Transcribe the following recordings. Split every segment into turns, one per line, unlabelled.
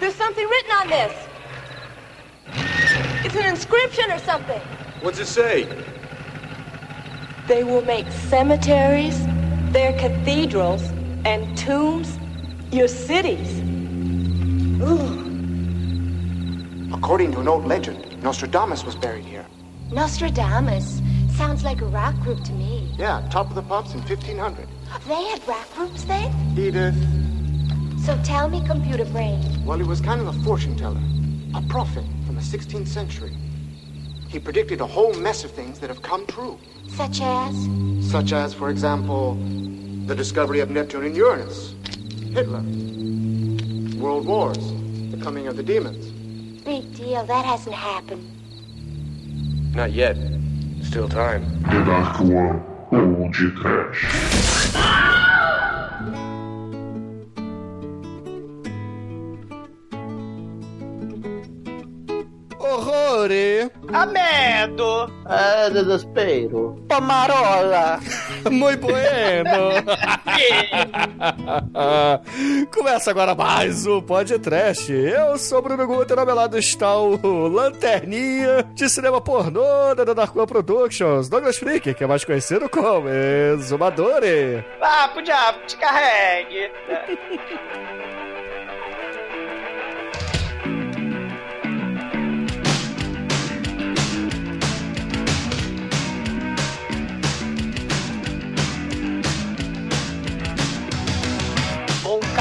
There's something written on this. It's an inscription or something.
What's it say?
They will make cemeteries, their cathedrals, and tombs your cities. Ooh.
According to an old legend, Nostradamus was buried here.
Nostradamus sounds like a rock group to me.
Yeah, top of the pops in 1500.
They had rock groups then?
Edith.
So tell me, computer brain.
Well, he was kind of a fortune teller, a prophet from the 16th century. He predicted a whole mess of things that have come true.
Such as?
Such as, for example, the discovery of Neptune and Uranus, Hitler, world wars, the coming of the demons.
Big deal. That hasn't happened.
Not yet. Still time.
The Dark One ou de Trash.
Horrore!
A medo!
É, desespero. Pomarola!
Muito bueno! Começa agora mais um podcast. Eu sou o Bruno Guter, ao meu lado está o Lanterninha de cinema pornô da Dark One Productions, Douglas Freak, que é mais conhecido como Exumadore.
Ah, pro diabo, te carregue!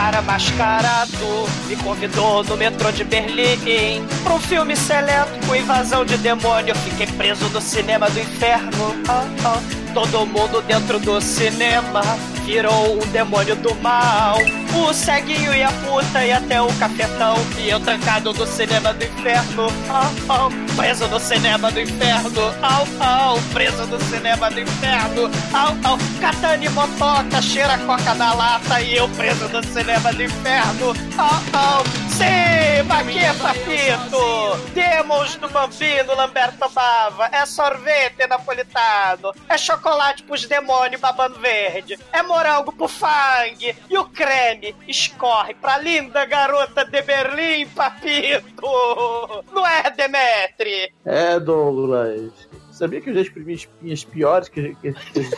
cara mascarado me convidou no metrô de Berlim pra um filme seleto com invasão de demônio. Fiquei preso no cinema do inferno. Ah, ah. Todo mundo dentro do cinema virou um demônio do mal. O ceguinho e a puta e até o cafetão. E eu trancado no cinema do inferno. Ah, ah. Preso no cinema do inferno. Au, au. Preso no cinema do inferno. Au, au. Catane motoca, cheira coca na lata. E eu preso no cinema do inferno. Au, au. Sim, Baquia Papito. Demos do Bambino Lamberto Bava. É sorvete napolitano. É chocolate pros demônios babando verde. É morango pro Fang. E o creme escorre pra linda garota de Berlim, Papito. Não é, Demetri?
É, Douglas. Sabia que eu já exprimi espinhas piores que, que, que?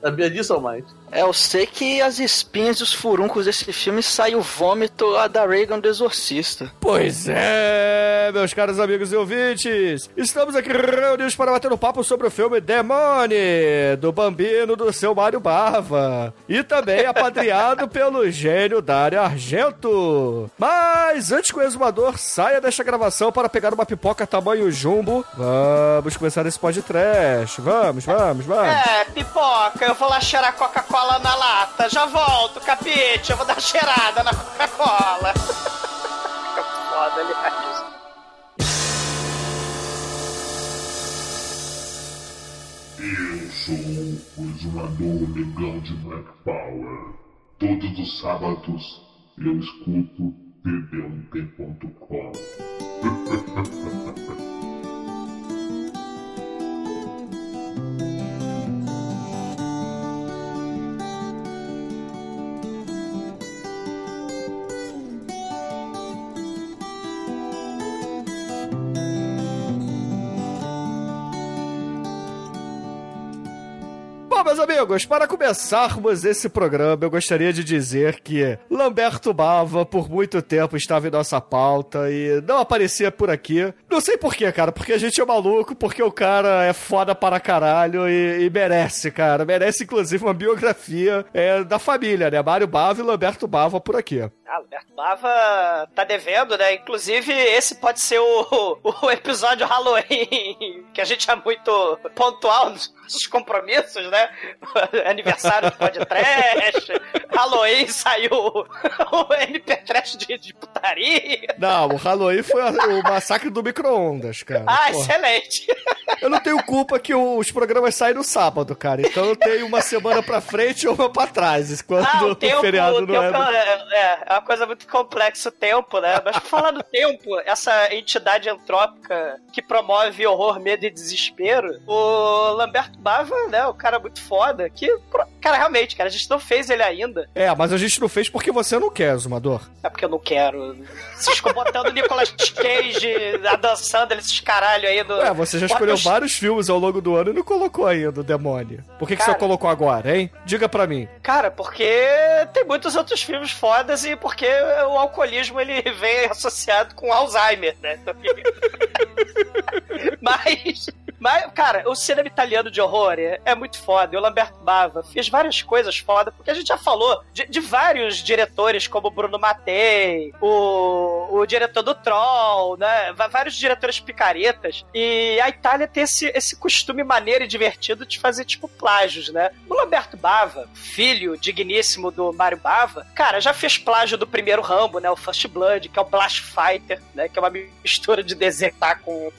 Sabia disso ou mais?
É, eu sei que as espinhas e os furuncos desse filme saem o vômito lá da Reagan do Exorcista.
Pois é, meus caros amigos e ouvintes, estamos aqui reunidos para bater um papo sobre o filme Demone, do Bambino do seu Mário Bava, e também apadreado pelo gênio Dário Argento. Mas antes que o exumador saia desta gravação para pegar uma pipoca tamanho jumbo, vamos começar esse podcast. Vamos, vamos, vamos.
É, pipoca, eu vou lá cheirar Coca-Cola na lata. Já volto, capite, eu vou dar cheirada na Coca-Cola. Fica foda, aliás.
Eu sou o exumador negão de Black Power. Todos os sábados eu escuto td1p.com.
meus amigos, para começarmos esse programa, eu gostaria de dizer que Lamberto Bava, por muito tempo, estava em nossa pauta e não aparecia por aqui. Não sei porquê, cara, porque a gente é maluco, porque o cara é foda para caralho e, e merece, cara. Merece, inclusive, uma biografia é, da família, né? Mário Bava e Lamberto Bava por aqui.
Ah, Alberto Bava tá devendo, né? Inclusive, esse pode ser o, o episódio Halloween, que a gente é muito pontual nossos compromissos, né? Aniversário do podcast, Halloween saiu o MP Trash de, de putaria.
Não, o Halloween foi o massacre do micro-ondas, cara.
Ah,
Porra.
excelente.
Eu não tenho culpa que os programas saem no sábado, cara. Então eu tenho uma semana pra frente e uma pra trás. Quando
Ah, o
o
tempo,
feriado
o
não
tempo
é. no-
é, é uma coisa muito complexa o tempo, né? Mas por falar do tempo, essa entidade antrópica que promove horror, medo e desespero, o Lamberto Bava, né? O cara muito foda, que, cara, realmente, cara, a gente não fez ele ainda.
É, mas a gente não fez porque você não quer, Zumador.
É porque eu não quero. Vocês ficam botando Nicolas Cage, Adam Sandler, esses caralho aí do.
É, você já
Bota
escolheu
os-
vários filmes ao longo do ano e não colocou ainda o demônio. Por que, que
Cara-
você colocou agora, hein? Diga pra mim.
Cara, porque tem muitos outros filmes fodas e porque o alcoolismo ele vem associado com Alzheimer, né? mas, mas, cara, o cinema italiano de horror é, é muito foda. O Lamberto Bava fez várias coisas foda, porque a gente já falou de, de vários diretores, como Bruno Mattei, o, o diretor do Troll, né? Vários diretores picaretas. E a Itália tem esse, esse costume maneiro e divertido de fazer, tipo, plágios, né? O Lamberto Bava, filho digníssimo do Mário Bava, cara, já fez plágio do primeiro Rambo, né? O First Blood, que é o Blast Fighter, né? Que é uma mistura de desertar com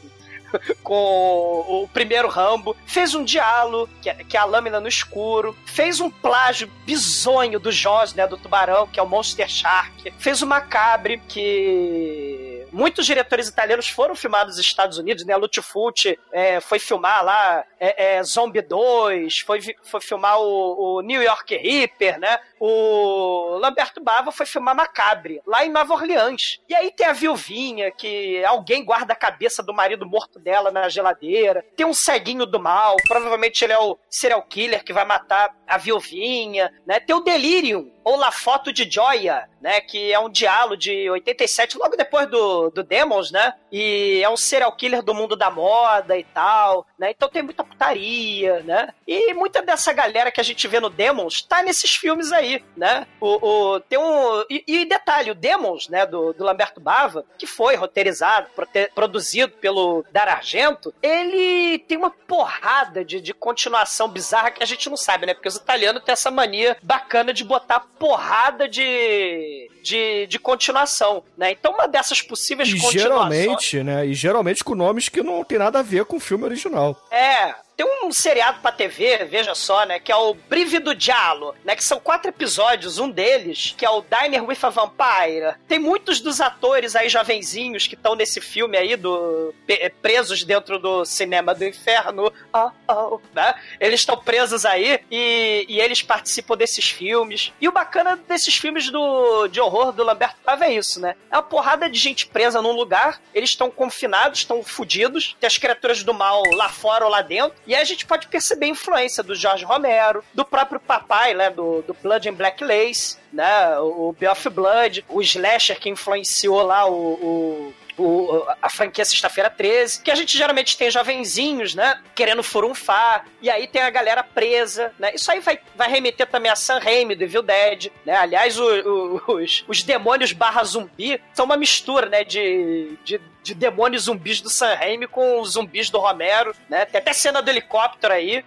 com o primeiro Rambo, fez um diálogo, que é, que é a lâmina no escuro, fez um plágio bizonho do Jaws, né, do tubarão, que é o Monster Shark, fez o Macabre, que muitos diretores italianos foram filmados nos Estados Unidos, né, Fulci é, foi filmar lá é, é, Zombie 2, foi, foi filmar o, o New York Reaper, né, o Lamberto Bava foi filmar Macabre, lá em Nova Orleans. E aí tem a viuvinha, que alguém guarda a cabeça do marido morto dela na geladeira. Tem um ceguinho do mal, provavelmente ele é o serial killer que vai matar a viuvinha, né? Tem o Delirium, ou La Foto de Joia, né? Que é um diálogo de 87, logo depois do, do Demons, né? E é um serial killer do mundo da moda e tal, né? Então tem muita putaria, né? E muita dessa galera que a gente vê no Demons tá nesses filmes aí, né? O, o- tem um... E, e detalhe, o Demons, né? Do, do Lamberto Bava, que foi roteirizado, prote- produzido pelo Dar Argento, ele tem uma porrada de, de continuação bizarra que a gente não sabe, né? Porque os italianos têm essa mania bacana de botar porrada de, de, de continuação, né? Então uma dessas possíveis
E
continuações...
geralmente, né? E geralmente com nomes que não tem nada a ver com o filme original.
É, tem um seriado pra TV, veja só, né, que é o Brive do Diallo, né, que são quatro episódios, um deles, que é o Diner with a Vampire. Tem muitos dos atores aí jovenzinhos que estão nesse filme aí do pe- presos dentro do cinema do inferno. Oh, oh, né? Eles estão presos aí e, e eles participam desses filmes. E o bacana desses filmes do, de horror do Lamberto Bava é isso, né? É uma porrada de gente presa num lugar, eles estão confinados, estão fudidos, tem as criaturas do mal lá fora ou lá dentro, e aí a gente pode perceber a influência do Jorge Romero, do próprio papai, né, do, do Blood and Black Lace, né, o Beoff Blood, o Slasher que influenciou lá o- o o- a franquia Sexta-feira 13, que a gente geralmente tem jovenzinhos, né, querendo furunfar, e aí tem a galera presa, né, isso aí vai, vai remeter também a Sam Raimi, do Evil Dead, né, aliás, o- o- os, os demônios barra zumbi são uma mistura, né, de, de, de demônios zumbis do Sam Raimi com os zumbis do Romero, né, tem até cena do helicóptero aí,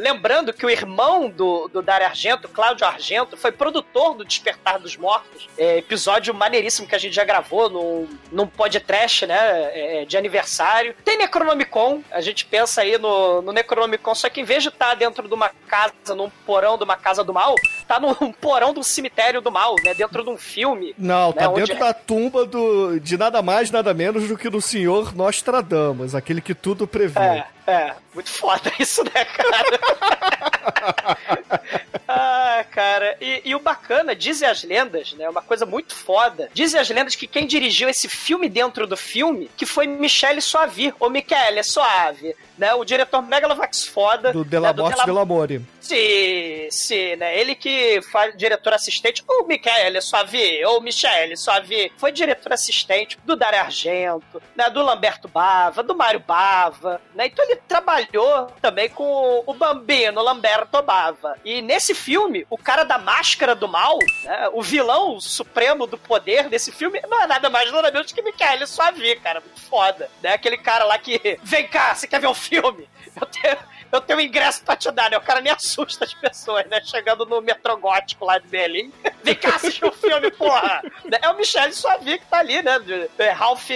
lembrando que o irmão do, do Dario Argento, Cláudio Argento, foi produtor do Despertar dos Mortos, é, episódio maneiríssimo que a gente já gravou num, num podcast, né, é, de aniversário. Tem Necronomicon, a gente pensa aí no, no Necronomicon, só que em vez de estar dentro de uma casa, num porão de uma casa do mal, tá num porão de um cemitério do mal, né, dentro de um filme.
Não, tá
né, onde
dentro da tumba do, de nada mais, nada menos do que do senhor Nostradamus, aquele que tudo previu.
É, é, muito foda isso, né, cara? ah, cara, e, e o bacana, dizem as lendas, né, uma coisa muito foda, dizem as lendas que quem dirigiu esse filme dentro do filme, que foi Michele Soavi, ou Michele Soave, né, o diretor Megalovax foda.
Do Della
né, do
Morte
Della-
Della Amore.
Sim, sim, né? Ele que faz diretor assistente, o Michele Soavi, ou Michele Soavi, foi diretor assistente do Dario Argento, né? Do Lamberto Bava, do Mário Bava, né? Então ele trabalhou também com o Bambino, Lamberto Bava. E nesse filme, o cara da máscara do mal, né? O vilão supremo do poder desse filme não é nada mais nada menos que Michele Soavi, cara. Muito foda, né? Aquele cara lá que, vem cá, você quer ver o filme? Eu tenho eu tenho um ingresso pra te dar, né? O cara nem assusta as pessoas, né? Chegando no metrô gótico lá de Berlim. Vem cá assistir o filme, porra! É o Michele Suavi que tá ali, né? É Ralph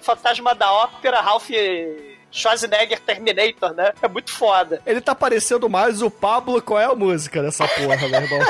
Fantasma da Ópera, Ralph Schwarzenegger Terminator, né? É muito foda.
Ele tá parecendo mais o Pablo, qual é a música dessa porra, meu irmão?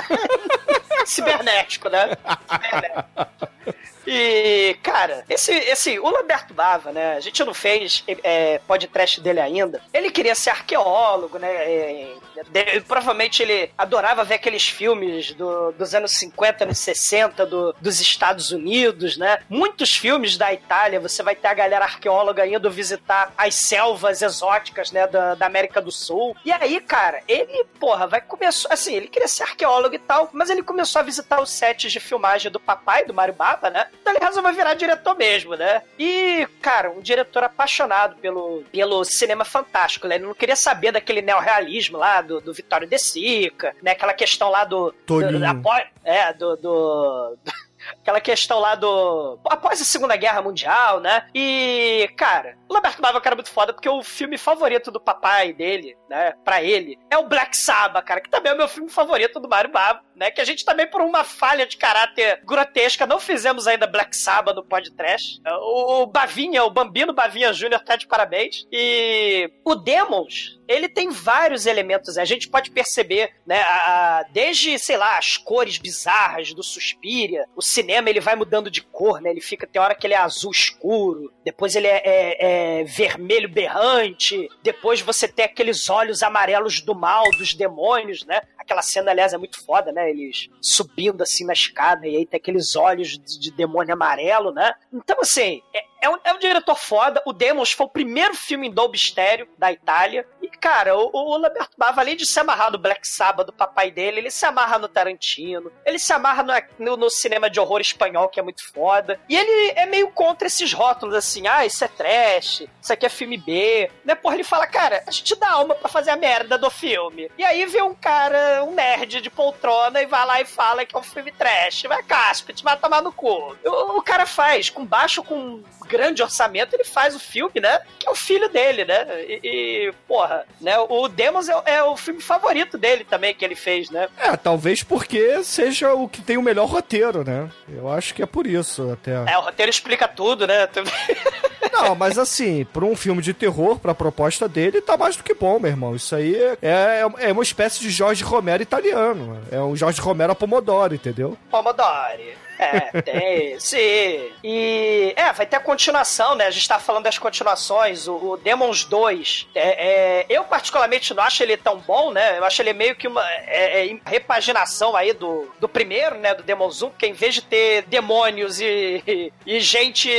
Cibernético, né? Cibernético. E, cara, esse, esse, o Lamberto Bava, né? A gente não fez é, podcast dele ainda. Ele queria ser arqueólogo, né? é, De- provavelmente ele adorava ver aqueles filmes do- dos anos 50, anos 60, do- dos Estados Unidos, né? Muitos filmes da Itália, você vai ter a galera arqueóloga indo visitar as selvas exóticas, né, da, da América do Sul. E aí, cara, ele, porra, vai começar, assim, ele queria ser arqueólogo e tal, mas ele começou a visitar os sets de filmagem do papai, do Mário Baba, né? Então ele resolveu virar diretor mesmo, né? E, cara, um diretor apaixonado pelo, pelo cinema fantástico, né? Ele não queria saber daquele neorrealismo lá do, do Vitório De Sica, né? Aquela questão lá do...
Toninho.
do- após- é, do... do- do- Aquela questão lá do. Após a Segunda Guerra Mundial, né? E, cara, o Roberto Bava é um cara muito foda, porque o filme favorito do papai dele, né? Pra ele, é o Black Sabbath, cara, que também é o meu filme favorito do Mario Bava, né? Que a gente também, por uma falha de caráter grotesca, não fizemos ainda Black Sabbath no podcast. O, o Bavinha, o Bambino Bavinha Jr. tá de parabéns. E o Demons, ele tem vários elementos. A gente pode perceber, né? a- a- desde, sei lá, as cores bizarras do Suspiria. O cinema ele vai mudando de cor, né? Ele fica, tem hora que ele é azul escuro, depois ele é, é- é vermelho berrante, depois você tem aqueles olhos amarelos do mal, dos demônios, né? Aquela cena, aliás, é muito foda, né? Eles subindo assim na escada e aí tem aqueles olhos de, de demônio amarelo, né? Então, assim, é, é um, é um diretor foda. O Demons foi o primeiro filme em Dolby Stereo da Itália. E, cara, o, o Roberto Bava, além de se amarrar no Black Sabbath do papai dele, ele se amarra no Tarantino, ele se amarra no, no, no cinema de horror espanhol, que é muito foda. E ele é meio contra esses rótulos, assim, ah, isso é trash, isso aqui é filme B. Né? Porra, ele fala, cara, a gente dá alma pra fazer a merda do filme. E aí vê um cara, um nerd de poltrona, e vai lá e fala que é um filme trash. Vai, caspa, te vai tomar no cu. O, o cara faz, com baixo, com grande orçamento, ele faz o filme, né? Que é o filho dele, né? E, e, porra, né? O Demons é, é o filme favorito dele também que ele fez, né?
É, talvez porque seja o que tem o melhor roteiro, né? Eu acho que é por isso até.
É, o roteiro explica tudo, né?
Não, mas assim, pra um filme de terror, pra proposta dele, tá mais do que bom, meu irmão. Isso aí é, é uma espécie de Jorge Romero italiano. É um Jorge Romero a Pomodoro, entendeu?
Pomodori. É, tem, sim. E, é, vai ter a continuação, né? A gente tá falando das continuações. O, o Demons 2, é, é, eu particularmente não acho ele tão bom, né? Eu acho ele meio que uma é, é, repaginação aí do, do primeiro, né? Do Demons 1, porque em vez de ter demônios e, e, e gente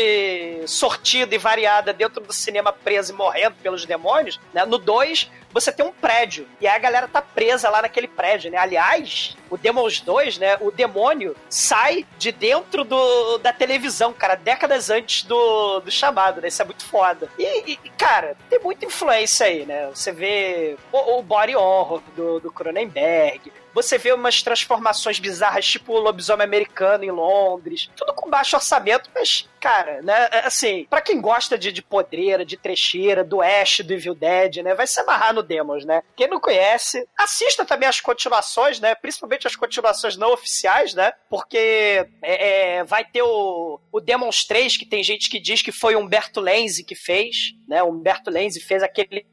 sortida e variada dentro do cinema presa e morrendo pelos demônios, né? No 2, você tem um prédio. E aí a galera tá presa lá naquele prédio, né? Aliás, o Demons 2, né? O demônio sai de dentro do, da televisão, cara, décadas antes do, do chamado, né? Isso é muito foda. E, e, cara, tem muita influência aí, né? Você vê o, o body horror do, do Cronenberg, você vê umas transformações bizarras, tipo o lobisomem americano em Londres. Tudo com baixo orçamento, mas, cara, né? Assim, pra quem gosta de, de podreira, de trecheira, do Ash, do Evil Dead, né? Vai se amarrar no Demos, né? Quem não conhece, assista também as continuações, né? Principalmente as continuações não oficiais, né? Porque é, é, vai ter o, o Demons 3, que tem gente que diz que foi Humberto Lenzi que fez, né? Humberto Lenzi fez aquele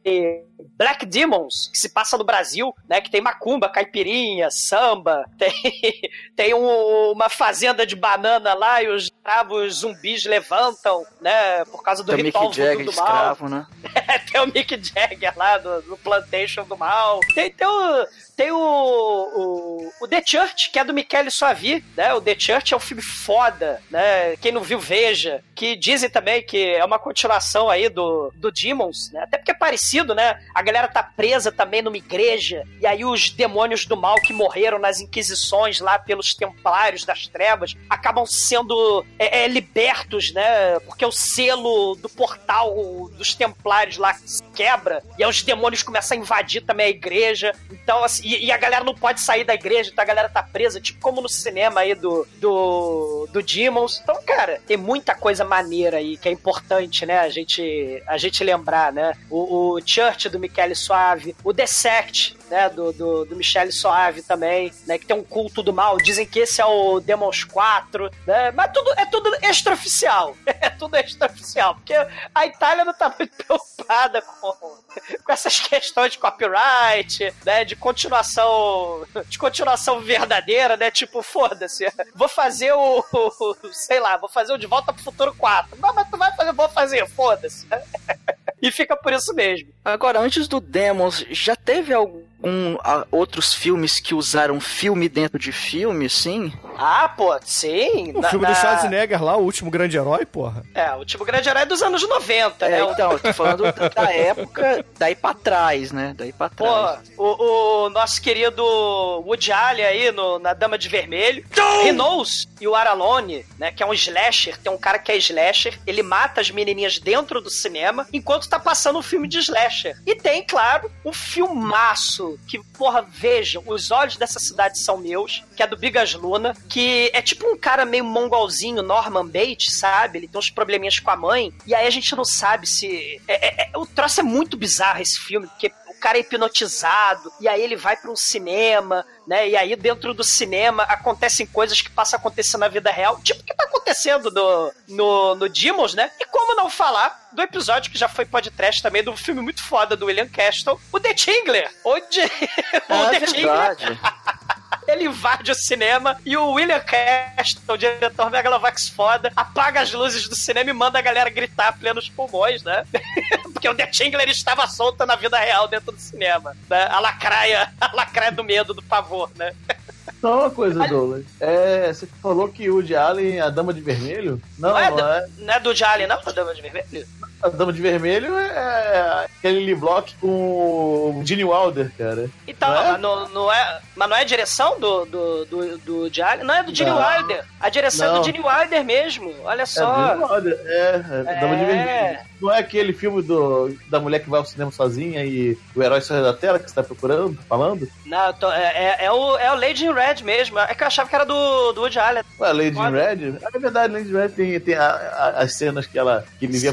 Black Demons, que se passa no Brasil, né? Que tem macumba, caipirinha, samba, tem, tem um- uma fazenda de banana lá e os escravos zumbis levantam, né? Por causa do
Tem
ritual
Mick Jagger
do mal.
escravo, né?
tem o Mick Jagger lá do, do Plantation do Mal. Tem, tem o. Tem o, o, o The Church, que é do Michele Suavi, né? O The Church é um filme foda, né? Quem não viu, veja. Que dizem também que é uma continuação aí do, do Demons, né? Até porque é parecido, né? A galera tá presa também numa igreja, e aí os demônios do mal que morreram nas inquisições lá pelos templários das trevas acabam sendo é, é, libertos, né? Porque o selo do portal dos templários lá se quebra, e aí os demônios começam a invadir também a igreja. Então, assim, e, e a galera não pode sair da igreja, então a galera tá presa, tipo como no cinema aí do, do, do Demons. Então, cara, tem muita coisa maneira aí que é importante, né? A gente, a gente lembrar, né? O, o Church do Michele Suave, o The Sect, né? Do, do, do Michele Suave também, né? Que tem um culto do mal. Dizem que esse é o Demons 4, né? Mas tudo, é tudo extraoficial. É tudo extraoficial. Porque a Itália não tá muito preocupada com, com essas questões de copyright, né? De continuação. De continuação verdadeira, né? Tipo, foda-se. Vou fazer o, o- Sei lá, vou fazer o De Volta pro Futuro 4. Não, mas tu vai fazer, vou fazer, foda-se. e fica por isso mesmo.
Agora, antes do Demons, já teve algum a, outros filmes que usaram filme dentro de filme, sim?
Ah, pô, sim.
O filme do Schwarzenegger lá, O Último Grande Herói, porra.
É, O Último Grande Herói é dos anos 90,
É,
né?
então, eu tô falando da- da época, daí pra trás, né? Daí pra
Pô,
trás.
o, o nosso querido Woody Allen aí no, na Dama de Vermelho. He Knows e o Aralone, né? Que é um slasher. Tem um cara que é slasher. Ele mata as menininhas dentro do cinema enquanto tá passando um filme de slasher. E tem, claro, um filmaço que, porra, vejam, Os Olhos dessa Cidade São Meus, que é do Bigas Luna, que é tipo um cara meio mongolzinho, Norman Bates, sabe? Ele tem uns probleminhas com a mãe. E aí a gente não sabe se... é- é- é- o troço é muito bizarro esse filme, porque cara é hipnotizado, e aí ele vai para um cinema, né? E aí dentro do cinema acontecem coisas que passam a acontecer na vida real, tipo o que tá acontecendo no, no, no Demons, né? E como não falar do episódio que já foi podcast também, do filme muito foda do William Castle, o The Tingler, onde o
Ah,
The
é
Tingler. ele invade o cinema e o William Castle, o diretor Megalovax foda, apaga as luzes do cinema e manda a galera gritar a plenos pulmões, né? Porque o The Tingler estava solta na vida real dentro do cinema. Né? A lacraia, a lacraia do medo, do pavor, né?
Só uma coisa, Douglas. É, você falou que o de Allen é a Dama de Vermelho? Não,
Não é,
não
do-
é.
não é do Jalen, não? Da Dama de Vermelho?
A Dama de Vermelho é aquele Lee Block com o Gene Wilder, cara.
Então,
Não é?
mas, não, não é, mas não é a direção do, do, do, do Jalen? Não, é do Gene. Wilder. A direção é
Não.
do Gene Wilder mesmo. Olha
É,
só.
Gene Wilder, é, é, Dama de
É.
Vermelho. Não é aquele filme do, da mulher que vai ao cinema sozinha e o herói sai da tela que você tá procurando, falando?
Não, tô- é, é, é o, é o Lady in Red mesmo. É que eu achava que era do, do Woody Allen.
Ué, Lady in. Red? É verdade, Lady in Red tem, tem a- a- as cenas que ela que ele vê a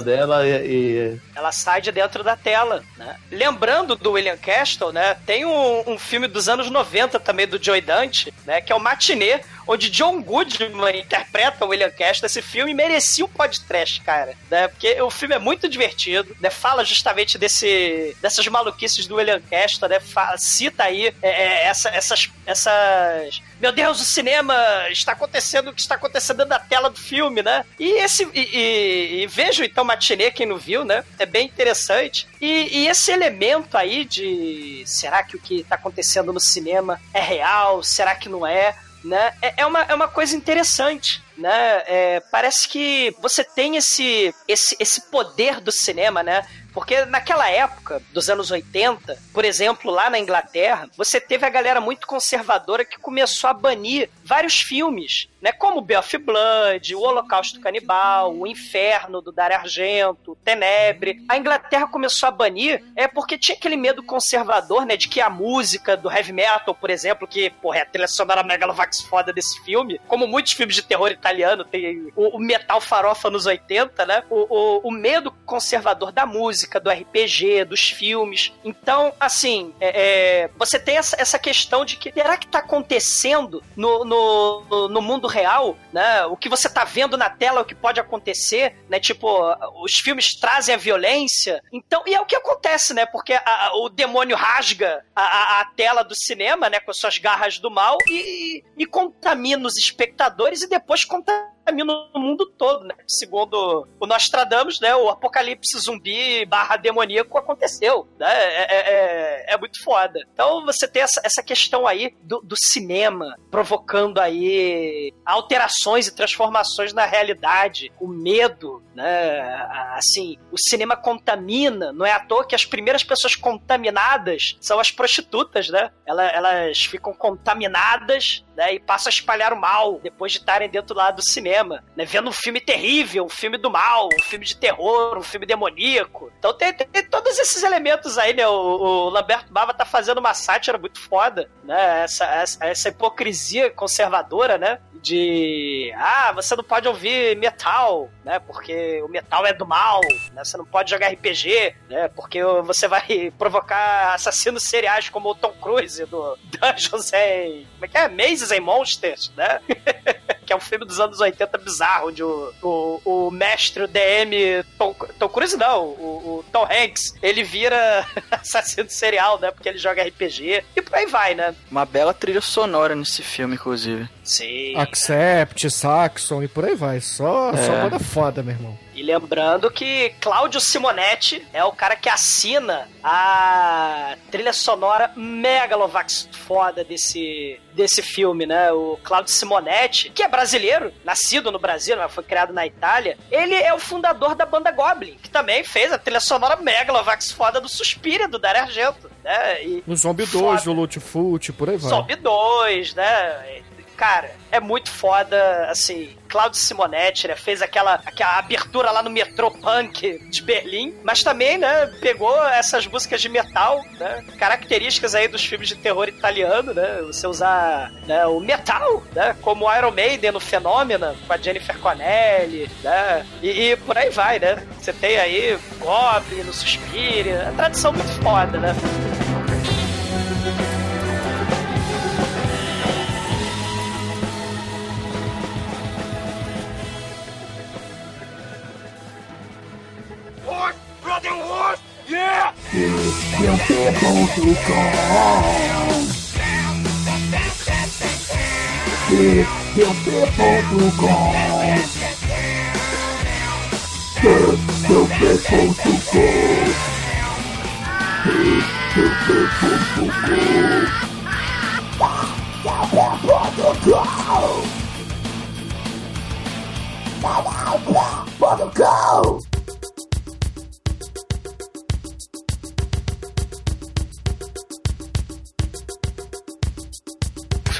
Dela e, e-
Ela sai de dentro da tela, né? Lembrando do William Castle, né? Tem um, um filme dos anos 90 também do Joey Dante, né? Que é o Matinê, onde John Goodman interpreta o William Castle. Esse filme merecia um podcast, cara, né? Porque o filme é muito divertido, né? Fala justamente desse, dessas maluquices do William Castle, né? Fa- cita aí é, é, essa- essas, essas... Meu Deus, o cinema está acontecendo o que está acontecendo da tela do filme, né? E esse... E, e, e vejo, então, Matinê, quem não viu, né? É bem interessante. E, e esse elemento aí de... Será que o que está acontecendo no cinema é real? Será que não é? Né? É, é, uma, é uma coisa interessante. Né? É, parece que você tem esse, esse, esse poder do cinema, né? Porque naquela época, dos anos 80, por exemplo, lá na Inglaterra, você teve a galera muito conservadora que começou a banir vários filmes, né? Como Belf Blood, O Holocausto Canibal, O Inferno, do Dario Argento, Tenebre. A Inglaterra começou a banir é porque tinha aquele medo conservador, né? De que a música do heavy metal, por exemplo, que, porra, é a trilha sonora megalovax foda desse filme, como muitos filmes de terror italiano, tem o, o metal farofa nos 80, né? O, o, o medo conservador da música, do RPG, dos filmes. Então, assim, é, é, você tem essa, essa questão de que será que tá acontecendo no, no, no mundo real, né? O que você tá vendo na tela, o que pode acontecer, né? Tipo, os filmes trazem a violência. Então, e é o que acontece, né? Porque a- o demônio rasga a, a- a tela do cinema, né? Com suas garras do mal e, e contamina os espectadores e depois contamina o mundo todo, né? Segundo o Nostradamus, né? O apocalipse zumbi barra demoníaco aconteceu, né? É, é- é- é muito foda. Então você tem essa, essa questão aí do, do cinema provocando aí alterações e transformações na realidade, o medo, né? Assim, o cinema contamina, não é à toa que as primeiras pessoas contaminadas são as prostitutas, né? Ela- Elas ficam contaminadas né, e passam a espalhar o mal depois de estarem dentro lá do cinema, né, vendo um filme terrível, um filme do mal, um filme de terror, um filme demoníaco. Então tem, tem- tem todos esses elementos aí, né? O, o Lamberto Bava tá fazendo uma sátira muito foda, né? Essa, essa, essa hipocrisia conservadora, né? De ah, você não pode ouvir metal, né? Porque o metal é do mal, né? Você não pode jogar RPG, né? Porque você vai provocar assassinos seriais como o Tom Cruise do Dungeons and... Como é que é? Mazes and Monsters, né? que é um filme dos anos 80 bizarro, onde o, o, o mestre, o DM, Tom, Tom Cruise não, o, o Tom Hanks, ele vira assassino serial, né? Porque ele joga RPG e por aí vai, né?
Uma bela trilha sonora nesse filme, inclusive.
Sim.
Accept, Saxon e por aí vai. Só, só
É.
banda foda, meu irmão.
E lembrando que Cláudio Simonetti é o cara que assina a trilha sonora megalovax foda desse, desse filme, né? O Cláudio Simonetti, que é brasileiro, nascido no Brasil, mas foi criado na Itália, ele é o fundador da banda Goblin, que também fez a trilha sonora megalovax foda do Suspira, do Dario Argento, né? E
No Zombie 2,
Foda.
do Lutfoot, por aí vai.
Zombie 2, né? Cara, é muito foda, assim, Claudio Simonetti, né, fez aquela, aquela abertura lá no metrô punk de Berlim, mas também, né, pegou essas músicas de metal, né, características aí dos filmes de terror italiano, né, você usar né, o metal, né, como Iron Maiden no Fenômena, com a Jennifer Connelly, né, e, e por aí vai, né, você tem aí Goblin no Suspiria, é tradição muito foda, né.
O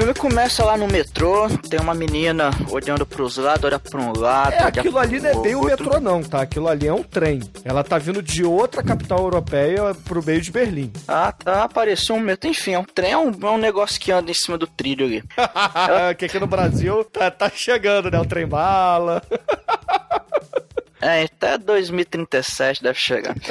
filme começa lá no metrô, tem uma menina olhando pros lados, olha pra um lado.
É, aquilo ali não é bem o metrô, não, tá? Aquilo ali é um trem. Ela tá vindo de outra capital europeia pro meio de Berlim.
Ah, tá, apareceu um metrô. Enfim, é um trem, é um, é um negócio que anda em cima do trilho ali.
que aqui no Brasil tá, tá chegando, né? O trem bala.
É, até 2037 deve chegar.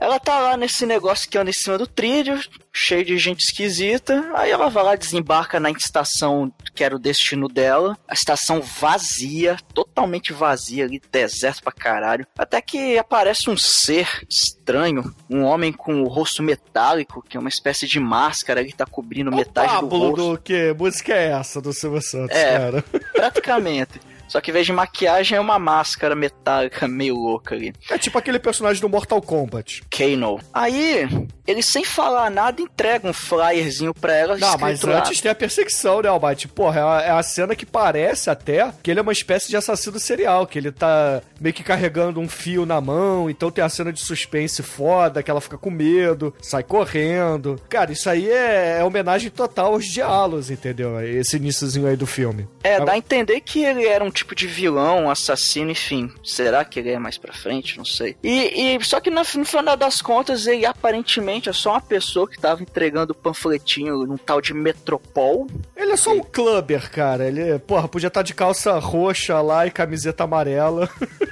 Ela tá lá nesse negócio que anda em cima do trilho, cheio de gente esquisita. Aí ela vai lá, desembarca na estação que era o destino dela. A estação vazia, totalmente vazia ali, deserto pra caralho. Até que aparece um ser estranho, um homem com o rosto metálico, que é uma espécie de máscara que tá cobrindo metade do rosto.
do que música é essa do Silvio Santos,
É.
cara?
Praticamente. Só que em vez de maquiagem é uma máscara metálica meio louca ali.
É tipo aquele personagem do Mortal Kombat.
Kano. Aí, ele sem falar nada entrega um flyerzinho pra ela.
Não, mas
lá.
antes tem a perseguição, né, Almighty? Porra, é a, é a cena que parece até que ele é uma espécie de assassino serial, que ele tá meio que carregando um fio na mão, então tem a cena de suspense foda, que ela fica com medo, sai correndo. Cara, isso aí é, é homenagem total aos diálogos, entendeu? Esse iníciozinho aí do filme.
É, dá a entender que ele era um tipo de vilão, um assassino, enfim. Será que ele é mais pra frente? Não sei. E, e só que no, no final das contas, ele aparentemente é só uma pessoa que tava entregando panfletinho num tal de Metropol.
Ele é só um clubber, cara. Ele, porra, podia estar de calça roxa lá e camiseta amarela.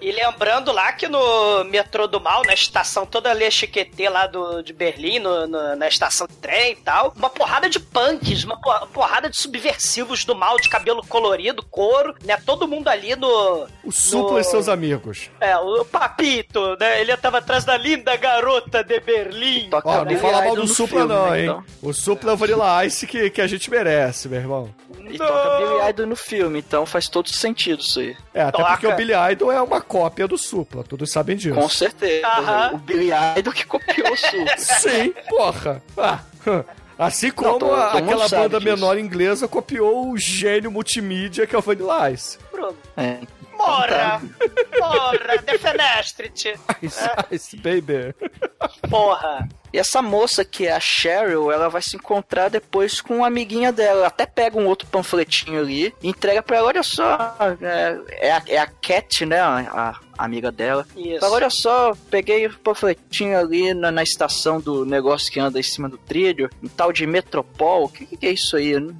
E lembrando lá que no metrô do mal, na estação toda ali Chiquetê lá do, de Berlim, no- no- na estação de trem e tal, uma porrada de punks, uma por- porrada de subversivos do mal, de cabelo colorido, couro, né? Todo mundo ali no.
O Supla
no-
e seus amigos.
É, o Papito, né? Ele tava atrás da linda garota de Berlim.
Ó, não fala mal do Supla
filme,
não,
né,
hein?
então?
O Supla é o Vanilla Ice que, que a gente merece, meu irmão.
E toca Billy Idol no filme, então faz todo sentido isso aí.
É, até
Toca.
porque o Billy Idol é uma cópia do Supla, todos sabem disso.
Com certeza.
Aham.
O Billy Idol que copiou o Supla.
Sim, porra. Ah, assim como
Não,
a-
mundo
aquela banda
disso.
menor inglesa copiou o gênio multimídia que é o Vanilla Ice.
Bruno.
É.
Morra! Morra! Defenestre-te!
Ice, Ice, baby.
Porra! E essa moça que é a Cheryl, ela vai se encontrar depois com uma amiguinha dela. Ela até pega um outro panfletinho ali e entrega pra ela, olha só, é, é a, é a Cat, né, a, a amiga dela.
Isso.
Fala, olha só, peguei o panfletinho ali na, na estação do negócio que anda em cima do trilho, um tal de Metropol. O que, que é isso aí? Não,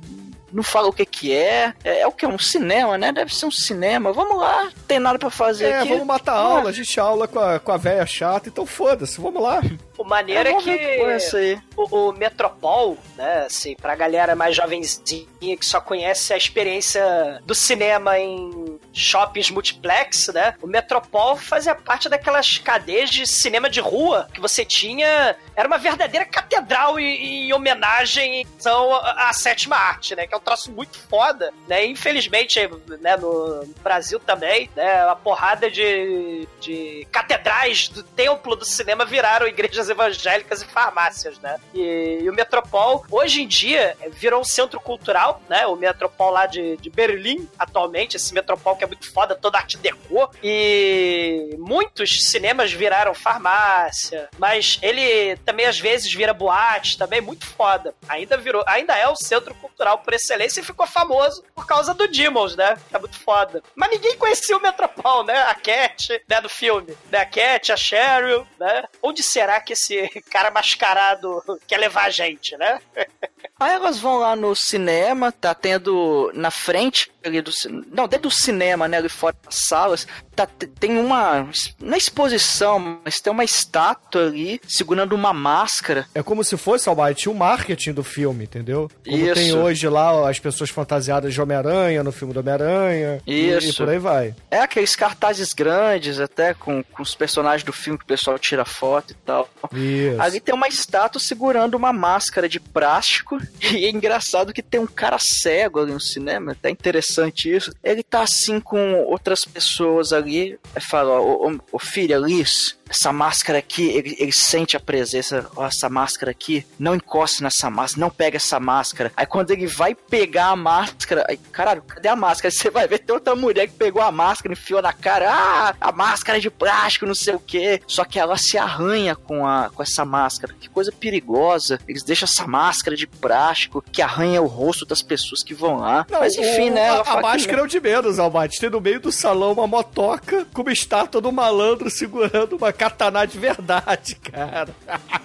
não fala o que que é. é. É o que? Um cinema, né? Deve ser um cinema. Vamos lá, não tem nada pra fazer
É,
aqui.
vamos matar a aula, a gente aula com a, com a véia chata, então foda-se, vamos lá.
O maneiro é
é
que
aí.
o, o Metropol, né, assim, pra galera mais jovenzinha que só conhece a experiência do cinema em shoppings multiplex, né? O Metropol fazia parte daquelas cadeias de cinema de rua que você tinha. Era uma verdadeira catedral em, em homenagem então, à, sétima arte, né? Que é um troço muito foda, né? Infelizmente, né, no Brasil também, né? Uma porrada de, de catedrais do templo do cinema viraram igrejas evangélicas e farmácias, né? E, e o Metropol, hoje em dia, virou um centro cultural, né? O Metropol lá de, de Berlim, atualmente, esse Metropol que é muito foda, toda arte deco. E muitos cinemas viraram farmácia, mas ele também às vezes vira boate, também muito foda. Ainda virou, ainda é o centro cultural por excelência e ficou famoso por causa do Demons, né? É muito foda. Mas ninguém conhecia o Metropol, né? A Cat, né, do filme. Né? A Cat, a Cheryl, né? Onde será que esse cara mascarado quer levar a gente, né?
Aí elas vão lá no cinema, tá tendo na frente ali do não, dentro do cinema, né, ali fora das salas, tá, tem uma na exposição, mas tem uma estátua ali segurando uma máscara.
É como se fosse, o marketing do filme, entendeu? Como
Isso.
tem hoje lá as pessoas fantasiadas de Homem-Aranha no filme do Homem-Aranha.
Isso.
E, e por aí vai.
É aqueles cartazes grandes, até com, com os personagens do filme que o pessoal tira foto e tal.
Isso.
Ali tem uma estátua segurando uma máscara de plástico. E é engraçado que tem um cara cego ali no cinema, tá interessante isso. Ele tá assim com outras pessoas ali. Aí fala: Ô, ô, ô filha Liz, essa máscara aqui, ele, ele sente a presença, ó, essa máscara aqui, não encoste nessa máscara, não pega essa máscara. Aí quando ele vai pegar a máscara, aí, caralho, cadê a máscara? Aí você vai ver, tem outra mulher que pegou a máscara, enfiou na cara, ah, a máscara é de plástico, não sei o que. Só que ela se arranha com, a, com essa máscara. Que coisa perigosa. Eles deixam essa máscara de plástico que arranha o rosto das pessoas que vão lá.
Não,
Mas enfim,
o-
né? ela
A, máscara é o de menos, Almighty. Tem no meio do salão uma motoca com uma estátua do malandro segurando uma katana de verdade, cara.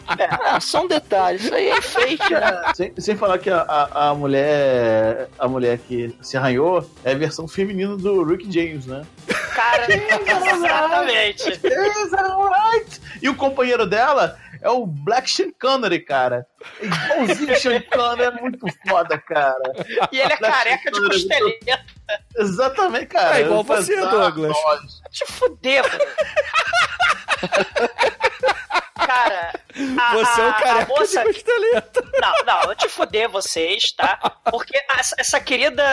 Ah, só um detalhe, isso aí é fake, né?
Sem, sem falar que a, a, a mulher. A mulher que se arranhou é a versão feminina do Rick James, né?
Cara, exatamente.
Is that alright? E o companheiro dela é o Black Sean Connery, cara. É Igualzinho o Sean Connery, é muito foda, cara.
E ele é
Black
careca de
Connery,
costeleta.
Exatamente, cara.
É igual você. Douglas.
Te fuder, mano. Cara, a,
Você é o
a
careca
moça...
de costeleta.
Não, não, eu te fuder vocês, tá? Porque essa, essa querida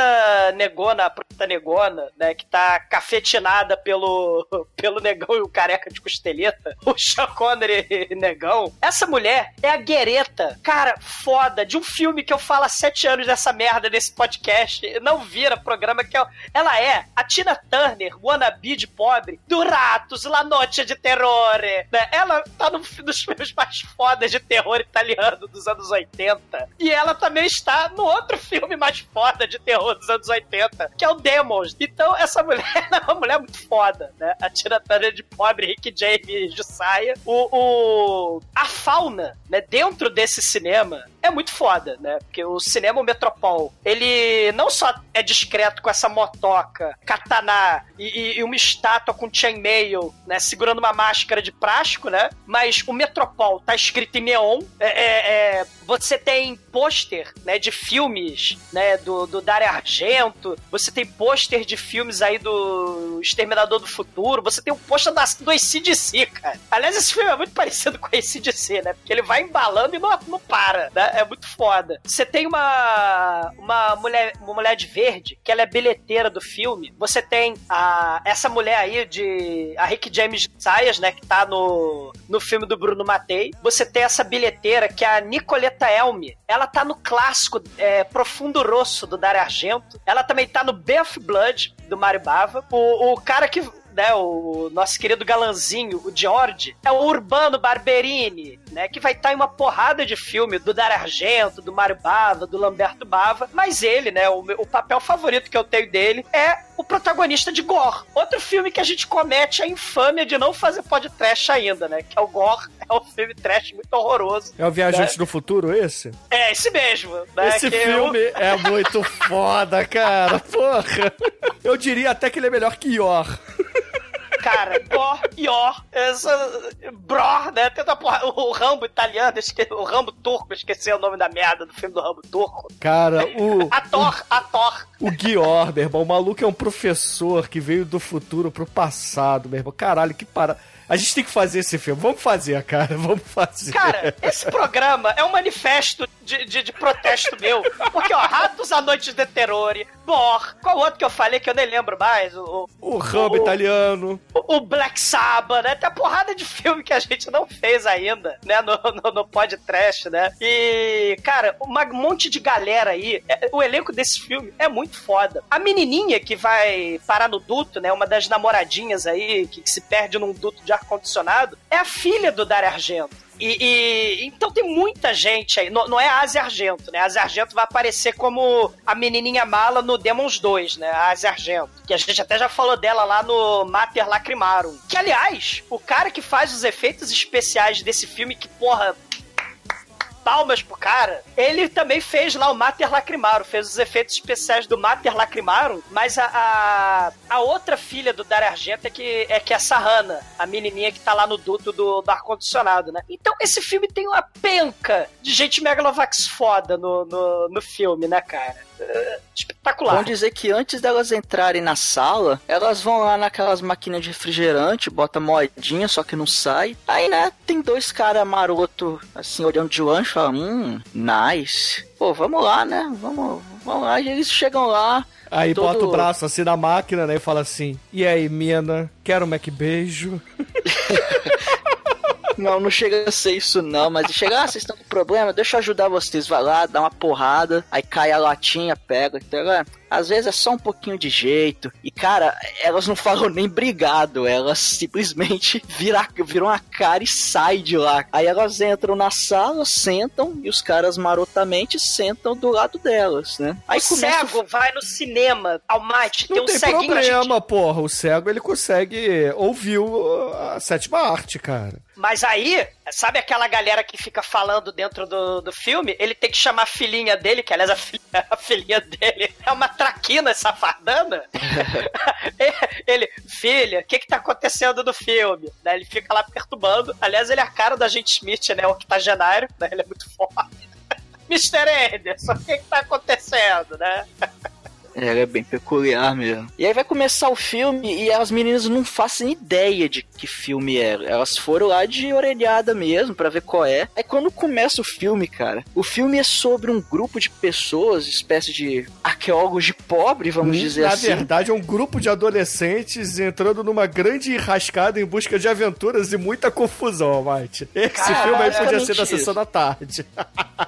negona, a preta negona, né, que tá cafetinada pelo, pelo negão e o careca de costeleta, o Sean Connery negão, essa mulher é a guereta, cara, foda, de um filme que eu falo há sete anos dessa merda nesse podcast, não vira programa que é, ela é a Tina Turner, wannabe de pobre, do Ratos, La Noche de Terrore, né? Ela tá num dos filmes mais fodas de terror italiano dos anos 80. E ela também está no outro filme mais foda de terror dos anos 80, que é o Demons. Então, essa mulher é uma mulher muito foda, né? A Tina Turner de pobre, Rick James de saia. O, o- a fauna, né, dentro desse cinema é muito foda, né? Porque o cinema Metropol, ele não só é discreto com essa motoca, katana e, e- uma estátua com chainmail, né? Segurando uma máscara de plástico, né? Mas o Metropol tá escrito em neon. É, é- é- você tem pôster, né? De filmes, né? Do, do Dario Argento. Você tem pôster de filmes aí do Exterminador do Futuro. Você tem um pôster da, do ACDC, cara. Aliás, esse filme é muito parecido com o ACDC, né? Porque ele vai embalando e não, não para, né? É muito foda. Você tem uma, uma, mulher, uma mulher de verde, que ela é bilheteira do filme. Você tem a, essa mulher aí de. A Rick James de Saias, né? Que tá no, no filme do Bruno Matei. Você tem essa bilheteira que é a Nicoleta Elmi. Ela tá no clássico é, Profundo Rosso do Dario Argento. Ela também tá no Bath Blood do Mario Bava. O, o cara que né, o nosso querido galanzinho, o George, é o Urbano Barberini, né, que vai estar em uma porrada de filme do Dario Argento, do Mário Bava, do Lamberto Bava, mas ele, né, o, o papel favorito que eu tenho dele é o protagonista de Gore. Outro filme que a gente comete a infâmia de não fazer podcast ainda, né, que é o Gore, é um filme trash muito horroroso.
É o Viajante
né?
do Futuro esse?
É, esse mesmo. Né,
Esse
que
filme
eu-
é muito foda, cara. Porra. Eu diria até que ele é melhor que Yor.
Cara. Bor, Ior, essa, Bror, né? Tem uma porra, o Rambo italiano, esque- o Rambo turco, esqueci o nome da merda do filme do Rambo turco.
Cara, o,
Ator, ator.
o Guior, meu irmão, o maluco é um professor que veio do futuro pro passado, meu irmão. Caralho, que para. A gente tem que fazer esse filme. Vamos fazer, cara. Vamos fazer.
Cara, esse programa é um manifesto de, de, de protesto meu. Porque, ó, Ratos à Noite de Terror, Bor, qual outro que eu falei que eu nem lembro mais? O,
o Rambo italiano.
o, o Black Sabbath, né? Tem a porrada de filme que a gente não fez ainda, né? No, no, no podcast, né? E, cara, um monte de galera aí. é- o elenco desse filme é muito foda. A menininha que vai parar no duto, né? Uma das namoradinhas aí que, que se perde num duto de ar-condicionado, é a filha do Dario Argento. E, e- então tem muita gente aí. Não, não é a Asia Argento, né? A Asia Argento vai aparecer como a menininha mala no Demons 2, né? A Asia Argento. Que a gente até já falou dela lá no Mater Lacrimarum. Que, aliás, o cara que faz os efeitos especiais desse filme, que, porra, palmas pro cara. Ele também fez lá o Mater Lacrimarum, fez os efeitos especiais do Mater Lacrimarum, mas a, a, a outra filha do Dario Argento é que é que é a Sarrana, a menininha que tá lá no duto do, do ar-condicionado, né? Então esse filme tem uma penca de gente megalovax foda no, no, no filme, né, cara? É, espetacular.
Vamos dizer que antes delas entrarem na sala, elas vão lá naquelas máquinas de refrigerante, bota moedinha, só que não sai. Aí, né, tem dois caras maroto, assim, olhando de lanche, falam, hum, nice. Pô, vamos lá, né? Vamos, vamos lá. E eles chegam lá.
Aí
todo-
bota o braço assim na máquina, né? E fala assim: E aí, mina, quero um Mac beijo?
Não, não chega a ser isso não, mas chega, ah, vocês estão com problema, deixa eu ajudar vocês, vai lá, dá uma porrada, aí cai a latinha, pega, então, é, às vezes é só um pouquinho de jeito, e cara, elas não falam nem brigado, elas simplesmente viram, viram a cara e saem de lá. Aí elas entram na sala, sentam, e os caras marotamente sentam do lado delas, né? Aí
o cego vai no cinema, Almighty, tem
Não
um
tem
ceguinho, a gente
problema, porra. O cego ele consegue ouvir o- a sétima arte, cara.
Mas aí, sabe aquela galera que fica falando dentro do, do filme? Ele tem que chamar a filhinha dele, que aliás a filha, a filhinha dele é uma traquina safardana. ele, filha, o que que tá acontecendo no filme? Né, ele fica lá perturbando. Aliás, ele é a cara do agente Smith, né? O octogenário, né? Ele é muito forte. Mr. Anderson, o que que tá acontecendo, né?
Ela é bem peculiar mesmo. E aí vai começar o filme e as meninas não fazem ideia de que filme é. Elas foram lá de orelhada mesmo pra ver qual é. Aí quando começa o filme, cara, o filme é sobre um grupo de pessoas, espécie de arqueólogos de pobre, vamos dizer
Na
assim.
verdade, é um grupo de adolescentes entrando numa grande enrascada em busca de aventuras e muita confusão, Mate. Esse filme aí podia ser da sessão da tarde.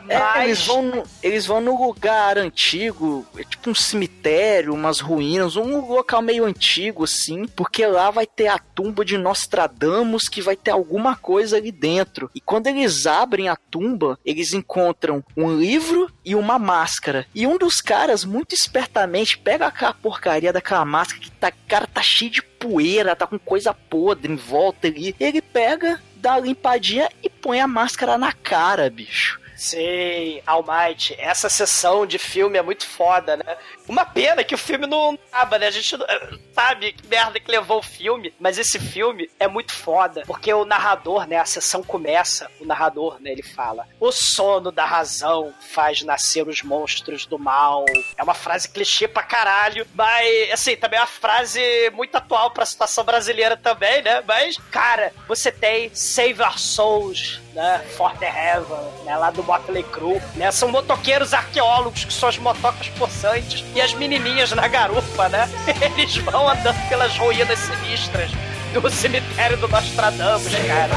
É, eles vão, no, eles vão no lugar antigo, é tipo um cemitério, umas ruínas, um local meio antigo assim, porque lá vai ter a tumba de Nostradamus que vai ter alguma coisa ali dentro. E quando eles abrem a tumba, eles encontram um livro e uma máscara. E um dos caras, muito espertamente, pega aquela porcaria daquela máscara que tá, cara, tá cheio de poeira, tá com coisa podre em volta ali. Ele pega, dá uma limpadinha e põe a máscara na cara, bicho.
Sim, Almighty, essa sessão de filme é muito foda, né? Uma pena que o filme não acaba, né? A gente não- sabe que merda que levou o filme, mas esse filme é muito foda, porque o narrador, né? A sessão começa, o narrador, né? Ele fala: O sono da razão faz nascer os monstros do mal. É uma frase clichê pra caralho, mas, assim, também é uma frase muito atual pra situação brasileira também, né? Mas, cara, você tem Save Our Souls, né? For the Heaven, né? Lá do Motley Crue, né? São motoqueiros arqueólogos que são as motocas possantes e as menininhas na garupa, né? Eles vão andando pelas ruínas sinistras do cemitério do Nostradamus, cara.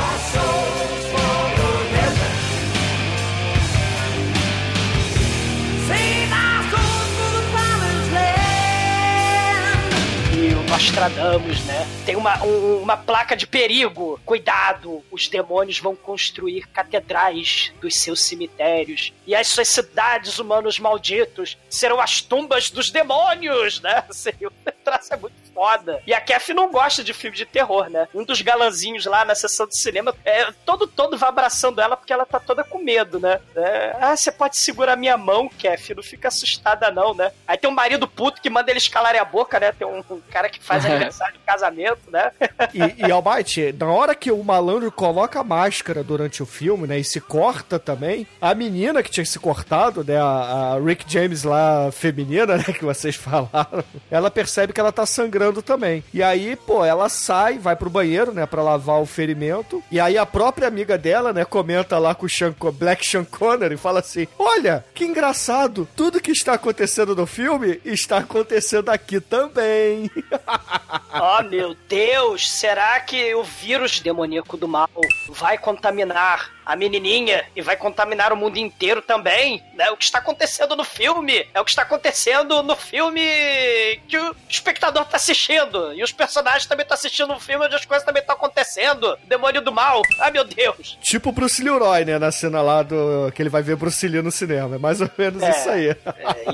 Nostradamus, né? Tem uma, um- uma placa de perigo. Cuidado, os demônios vão construir catedrais dos seus cemitérios. E as suas cidades, humanos malditos, serão as tumbas dos demônios, né? Seria- troço é muito foda. E a Kef não gosta de filme de terror, né? Um dos galanzinhos lá na sessão de cinema, é, todo, todo vai abraçando ela porque ela tá toda com medo, né? É, ah, você pode segurar minha mão, Kef, não fica assustada não, né? Aí tem um marido puto que manda eles calarem a boca, né? Tem um, um cara que faz aniversário de casamento, né?
E, e Almighty, na hora que o malandro coloca a máscara durante o filme, né? E se corta também, a menina que tinha se cortado, né? A, a Rick James lá, feminina, né? Que vocês falaram, ela percebe que ela tá sangrando também. E aí, pô, ela sai, vai pro banheiro, né? Pra lavar o ferimento. E aí a própria amiga dela, né? Comenta lá com o Sean, Black Sean Connery e fala assim: Olha, que engraçado, tudo que está acontecendo no filme está acontecendo aqui também.
Oh, meu Deus! Será que o vírus demoníaco do mal vai contaminar a menininha e vai contaminar o mundo inteiro também? É o que está acontecendo no filme. É o que está acontecendo no filme que o espectador está assistindo. E os personagens também estão assistindo um filme onde as coisas também estão acontecendo. Demônio do mal. Ai, meu Deus!
Tipo o Bruce Leroy, né? Na cena lá do. que ele vai ver Bruce Lee no cinema. É mais ou menos
É,
isso aí.
É,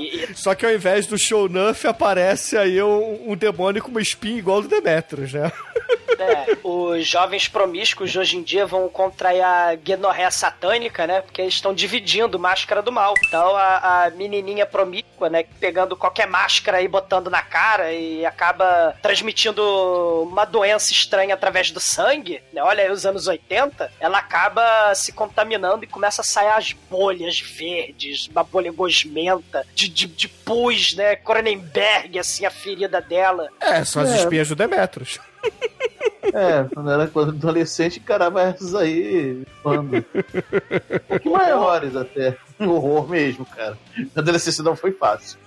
e-
Só que ao invés do show Nuff, aparece aí um, um demônio com uma espinha igual do Demetrius, né?
É, os jovens promíscuos hoje em dia vão contrair a guenorreia satânica, né? Porque eles estão dividindo máscara do mal. Então a, a menininha promíscua, né? Pegando qualquer máscara e botando na cara e acaba transmitindo uma doença estranha através do sangue, né? Olha aí os anos 80, ela acaba se contaminando e começa a sair as bolhas verdes, uma bolha gosmenta, de, de, de pus, né? Cronenberg, assim, a ferida dela.
É, são as
É.
espinhas do Demetrius.
É, quando era quando adolescente, encarava essas aí quando. Um pouquinho maiores até. Horror mesmo, cara. Na adolescência não foi fácil.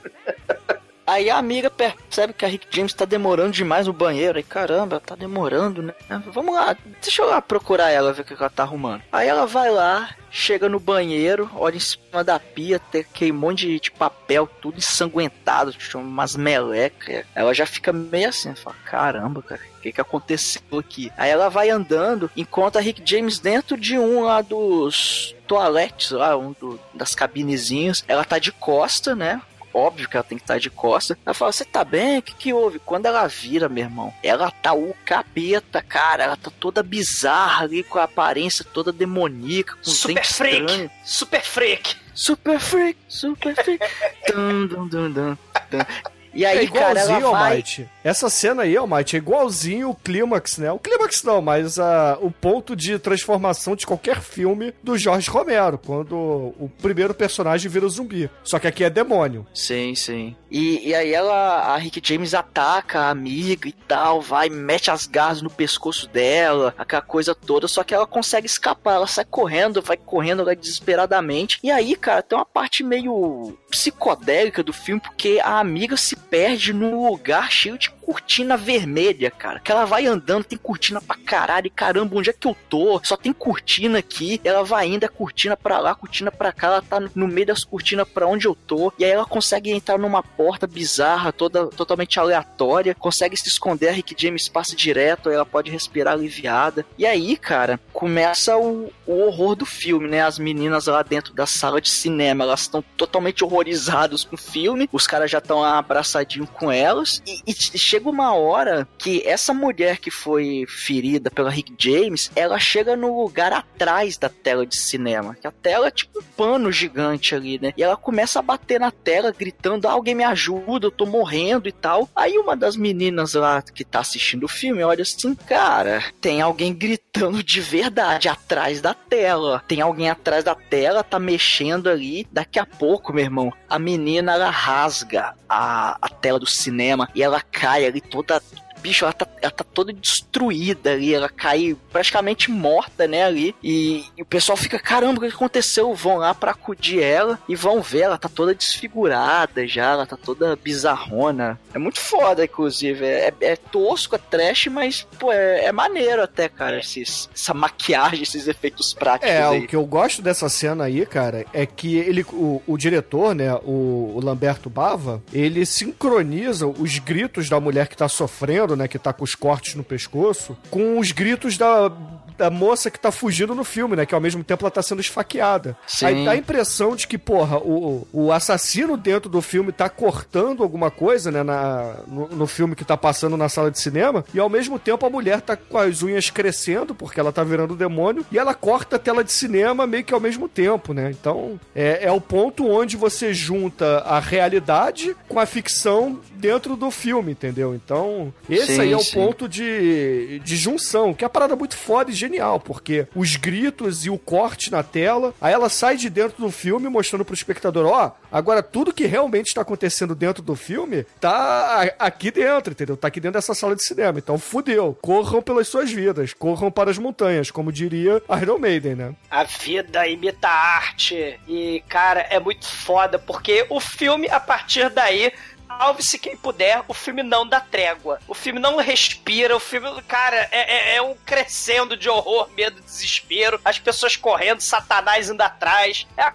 Aí a amiga percebe que a Rick James tá demorando demais no banheiro. Aí, caramba, tá demorando, né? Vamos lá, deixa eu lá procurar ela, ver o que ela tá arrumando. Aí ela vai lá, chega no banheiro, olha em cima da pia, tem aquele monte de, de papel, tudo ensanguentado, umas melecas. Ela já fica meio assim, fala, caramba, cara, o que que aconteceu aqui? Aí ela vai andando, encontra a Rick James dentro de um lá dos toaletes, lá, um do- das cabinezinhas. Ela tá de costa, né? Óbvio que ela tem que estar de costa. Ela fala, você tá bem? O que que houve? Quando ela vira, meu irmão, ela tá o capeta, cara. Ela tá toda bizarra ali, com a aparência toda demoníaca, com
Super freak! Super freak!
Super freak, super freak. dun, dun, dun, dun, dun. E
É
aí, cara, ela vai...
Almighty. Essa cena aí, Almighty, é igualzinho o clímax, né? O clímax não, mas ah, o ponto de transformação de qualquer filme do Jorge Romero, quando o primeiro personagem vira zumbi. Só que aqui é demônio.
Sim, sim. E, e aí ela, a Rick James ataca a amiga e tal, vai, mete as garras no pescoço dela, aquela coisa toda, só que ela consegue escapar, ela sai correndo, vai correndo lá desesperadamente. E aí, cara, tem uma parte meio psicodélica do filme, porque a amiga se perde num lugar cheio de cortina vermelha, cara. Que ela vai andando, tem cortina pra caralho, e caramba, onde é que eu tô? Só tem cortina aqui. Ela vai indo, é cortina pra lá, cortina pra cá, ela tá no meio das cortinas pra onde eu tô. E aí ela consegue entrar numa porta bizarra, toda totalmente aleatória, consegue se esconder, a Rick James passa direto, aí ela pode respirar aliviada. E aí, cara, começa o, o horror do filme, né? As meninas lá dentro da sala de cinema, elas estão totalmente horrorizadas com o filme, os caras já estão abraçadinhos com elas, e, e chega uma hora que essa mulher que foi ferida pela Rick James, ela chega no lugar atrás da tela de cinema, que a tela é tipo um pano gigante ali, né? E ela começa a bater na tela, gritando: ah, alguém me ajuda, eu tô morrendo e tal. Aí uma das meninas lá que tá assistindo o filme olha assim, cara, tem alguém gritando de verdade atrás da tela. Tem alguém atrás da tela, tá mexendo ali. Daqui a pouco, meu irmão, a menina ela rasga a, a tela do cinema e ela cai ali toda bicho, ela tá, ela tá toda destruída ali, ela cai praticamente morta, né, ali, e, e o pessoal fica, caramba, o que aconteceu? Vão lá pra acudir ela e vão ver, ela tá toda desfigurada já, ela tá toda bizarrona. É muito foda, inclusive, é, é tosco, é trash, mas, pô, é, é maneiro até, cara, esses, essa maquiagem, esses efeitos práticos
É,
aí.
o que eu gosto dessa cena aí, cara, é que ele, o, o diretor, né, o, o Lamberto Bava, ele sincroniza os gritos da mulher que tá sofrendo, né, que tá com os cortes no pescoço, com os gritos da da moça que tá fugindo no filme, né? Que ao mesmo tempo ela tá sendo esfaqueada.
Sim.
Aí dá a impressão de que, porra, o, o assassino dentro do filme tá cortando alguma coisa, né? Na, no, no filme que tá passando na sala de cinema. E ao mesmo tempo a mulher tá com as unhas crescendo, porque ela tá virando demônio. E ela corta a tela de cinema meio que ao mesmo tempo, né? Então é, é o ponto onde você junta a realidade com a ficção dentro do filme, entendeu? Então, esse
Sim,
aí é o
sim.
ponto de, de junção, que é uma parada muito foda e genial, porque os gritos e o corte na tela, aí ela sai de dentro do filme mostrando pro espectador, ó, agora tudo que realmente está acontecendo dentro do filme tá aqui dentro, entendeu? Tá aqui dentro dessa sala de cinema. Então, fudeu. Corram pelas suas vidas, corram para as montanhas, como diria Iron Maiden, né?
A vida imita a arte. E, cara, é muito foda, porque o filme, a partir daí. Salve-se quem puder, o filme não dá trégua. O filme não respira, o filme, cara, é, é- é um crescendo de horror, medo, desespero, as pessoas correndo, Satanás indo atrás. É a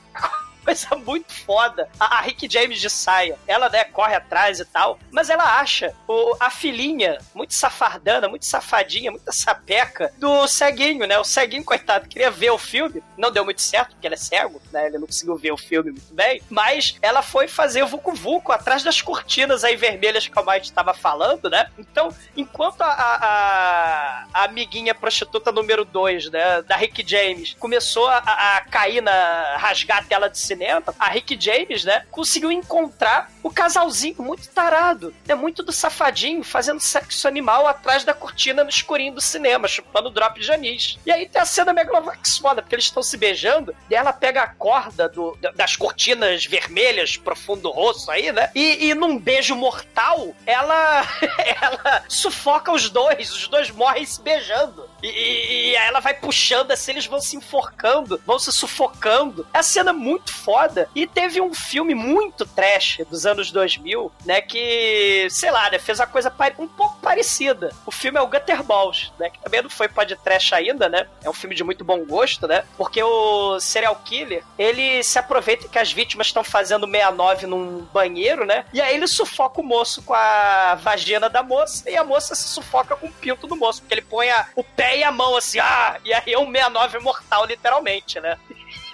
coisa muito foda. A, a Rick James de saia, ela, né, corre atrás e tal, mas ela acha o, a filhinha muito safardana, muito safadinha, muita sapeca do ceguinho, né? O ceguinho, coitado, queria ver o filme, não deu muito certo, porque ele é cego, né? Ele não conseguiu ver o filme muito bem, mas ela foi fazer o Vucu Vucu atrás das cortinas aí vermelhas que a Mike estava falando, né? Então, enquanto a, a- a- a amiguinha prostituta número 2, né, da Rick James, começou a, a cair na. rasgar a tela de cinema, a Rick James, né, conseguiu encontrar o casalzinho muito tarado, né, muito do safadinho, fazendo sexo animal atrás da cortina no escurinho do cinema, chupando drop de anis. E aí tem a cena Megalovax foda, porque eles estão se beijando, e ela pega a corda do- da- das cortinas vermelhas, profundo rosto aí, né, e, e num beijo mortal, ela, ela sufoca os dois, os dois morrem se beijando. E, e- e ela vai puxando assim, eles vão se enforcando, vão se sufocando. É a cena muito foda. E teve um filme muito trash dos anos 2000, né? Que, sei lá, né? Fez uma coisa um pouco parecida. O filme é o Gutterballs, né? Que também não foi pod trash ainda, né? É um filme de muito bom gosto, né? Porque o serial killer, ele se aproveita que as vítimas estão fazendo 69 num banheiro, né? E aí ele sufoca o moço com a vagina da moça e a moça se sufoca com o pinto do moço, porque ele põe a- o pé e a mão assim, ah, e aí é um 69 mortal, literalmente, né?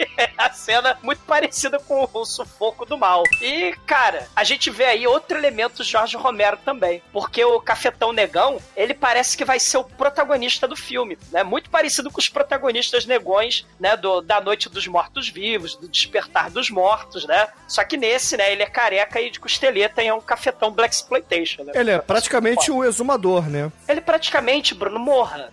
a cena muito parecida com o sufoco do mal. E, cara, a gente vê aí outro elemento do Jorge Romero também. Porque o Cafetão Negão, ele parece que vai ser o protagonista do filme, né? Muito parecido com os protagonistas negões, né? Do, da Noite dos Mortos-Vivos, do Despertar dos Mortos, né? Só que nesse, né? Ele é careca e de costeleta e é um cafetão Black Exploitation, né?
Ele é praticamente um exumador, né?
Ele praticamente, Bruno, morra.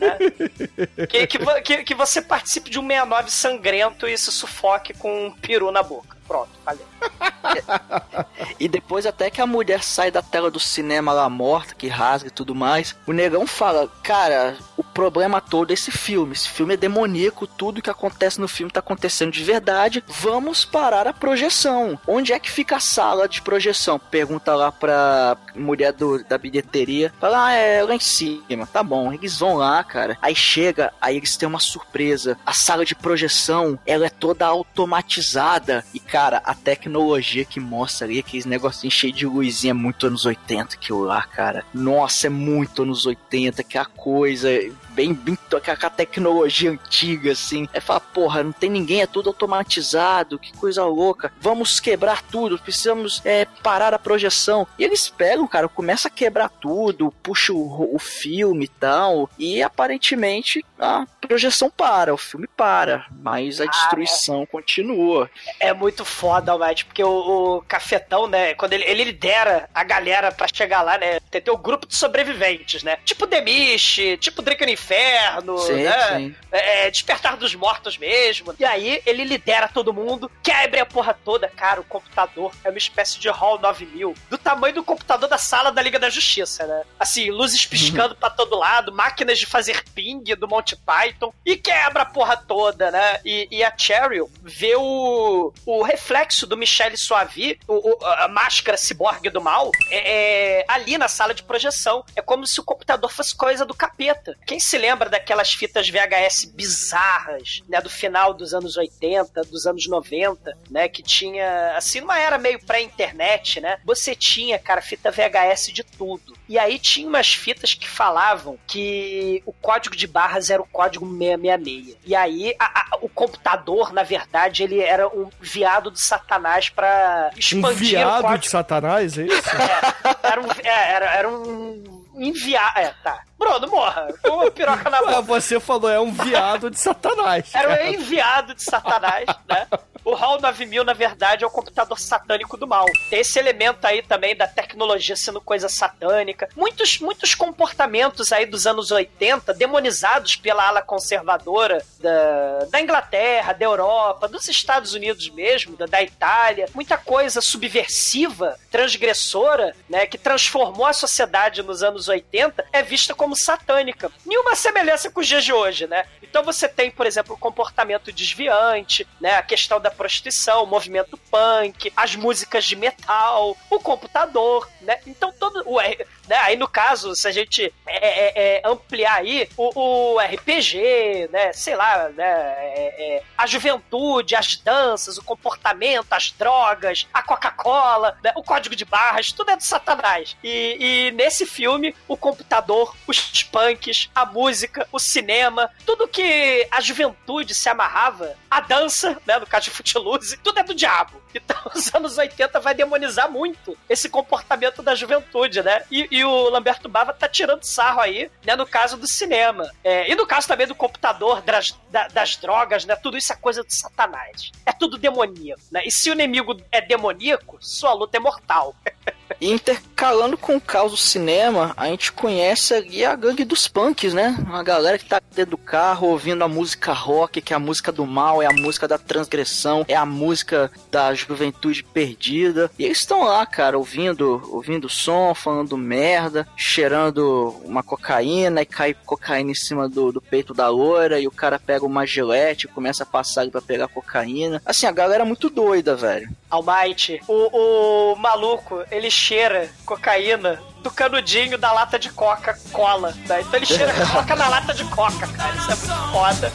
Né? que, que, que, que você participe de um 69 sangrento e se sufoque com um peru na boca. Pronto, falei.
E depois até que a mulher sai da tela do cinema lá morta, que rasga e tudo mais, o negão fala, cara, o problema todo é esse filme. Esse filme é demoníaco, tudo que acontece no filme tá acontecendo de verdade. Vamos parar a projeção. Onde é que fica a sala de projeção? Pergunta lá pra mulher do, da bilheteria. Fala, ah, é lá em cima. Tá bom, eles vão lá, cara. Aí chega, aí eles têm uma surpresa. A sala de projeção, ela é toda automatizada. E, cara, a tecnologia que mostra ali, aqueles negocinhos cheios de luzinha, muito anos 80 aquilo lá, cara. Nossa, é muito anos 80, que a coisa bem, bem com a tecnologia antiga, assim. É falar, porra, não tem ninguém, é tudo automatizado, que coisa louca. Vamos quebrar tudo, precisamos é, parar a projeção. E eles pegam, cara, começa a quebrar tudo, puxa o, o filme e tal, e aparentemente a projeção para, o filme para, mas a destruição continua.
É muito foda, Almighty, porque o, o Cafetão, né, quando ele, ele lidera a galera pra chegar lá, né, tem, o grupo de sobreviventes, né, tipo Mist, tipo Drake no Inferno,
Sim,
né,
sim.
é, Despertar dos Mortos mesmo. E aí ele lidera todo mundo, quebra a porra toda. Cara, o computador é uma espécie de Hall 9000, do tamanho do computador da sala da Liga da Justiça, né? Assim, luzes piscando pra todo lado, máquinas de fazer ping do Monty Python, e quebra a porra toda, né? E, e a Cheryl vê o, o reflexo do Michelle Soavi, o, o- a máscara ciborgue do mal, é, é, ali na sala de projeção. É como se o computador fosse coisa do capeta. Quem se lembra daquelas fitas VHS bizarras, né, do final dos anos 80, dos anos 90, né, que tinha, assim, numa era meio pré-internet, né, você tinha, cara, fita VHS de tudo. E aí tinha umas fitas que falavam que o código de barras era o código 666. E aí a, a, o computador, na verdade, ele era um viado de satanás pra
Um
expandir o
viado
código.
de satanás, é isso?
É, era um, é, era, era um enviar. É, tá. Bruno, morra. Uma piroca na
Ah,
boca.
você falou, é um viado de satanás.
Era um enviado de Satanás, né? O HAL 9000, na verdade, é o computador satânico do mal. Tem esse elemento aí também da tecnologia sendo coisa satânica. Muitos, muitos comportamentos aí dos anos 80, demonizados pela ala conservadora da, da Inglaterra, da Europa, dos Estados Unidos mesmo, da, da Itália. Muita coisa subversiva, transgressora, né? Que transformou a sociedade nos anos 80, é vista como satânica. Nenhuma semelhança com os dias de hoje, né? Então você tem, por exemplo, o comportamento desviante, né? A questão da prostituição, o movimento punk, as músicas de metal, o computador, né? Então todo o né? Aí no caso, se a gente é, é, é, ampliar aí o, o RPG, né? Sei lá, né? é, é, a juventude, as danças, o comportamento, as drogas, a Coca-Cola, né? o código de barras, tudo é do Satanás. E, e nesse filme, o computador, os punks, a música, o cinema, tudo que a juventude se amarrava, a dança, né? No caso de Footloose, tudo é do diabo. Então, os anos 80 vai demonizar muito esse comportamento da juventude, né? E, e o Lamberto Bava tá tirando sarro aí, né? No caso do cinema. É, e no caso também do computador, das, da- das drogas, né? Tudo isso é coisa do satanás. É tudo demoníaco, né? E se o inimigo é demoníaco, sua luta é mortal.
Intercalando com o caos do cinema, a gente conhece ali a gangue dos punks, né? Uma galera que tá dentro do carro ouvindo a música rock, que é a música do mal, é a música da transgressão, é a música da juventude perdida. E eles estão lá, cara, ouvindo, ouvindo som, falando merda, cheirando uma cocaína e cai cocaína em cima do, do peito da loira e o cara pega uma gilete e começa a passar ali pra pegar cocaína. Assim, a galera é muito doida, velho.
Almighty, o, o maluco, ele cheira cocaína do canudinho da lata de Coca-Cola, né? Então ele cheira coca na lata de Coca, cara. Isso é muito foda.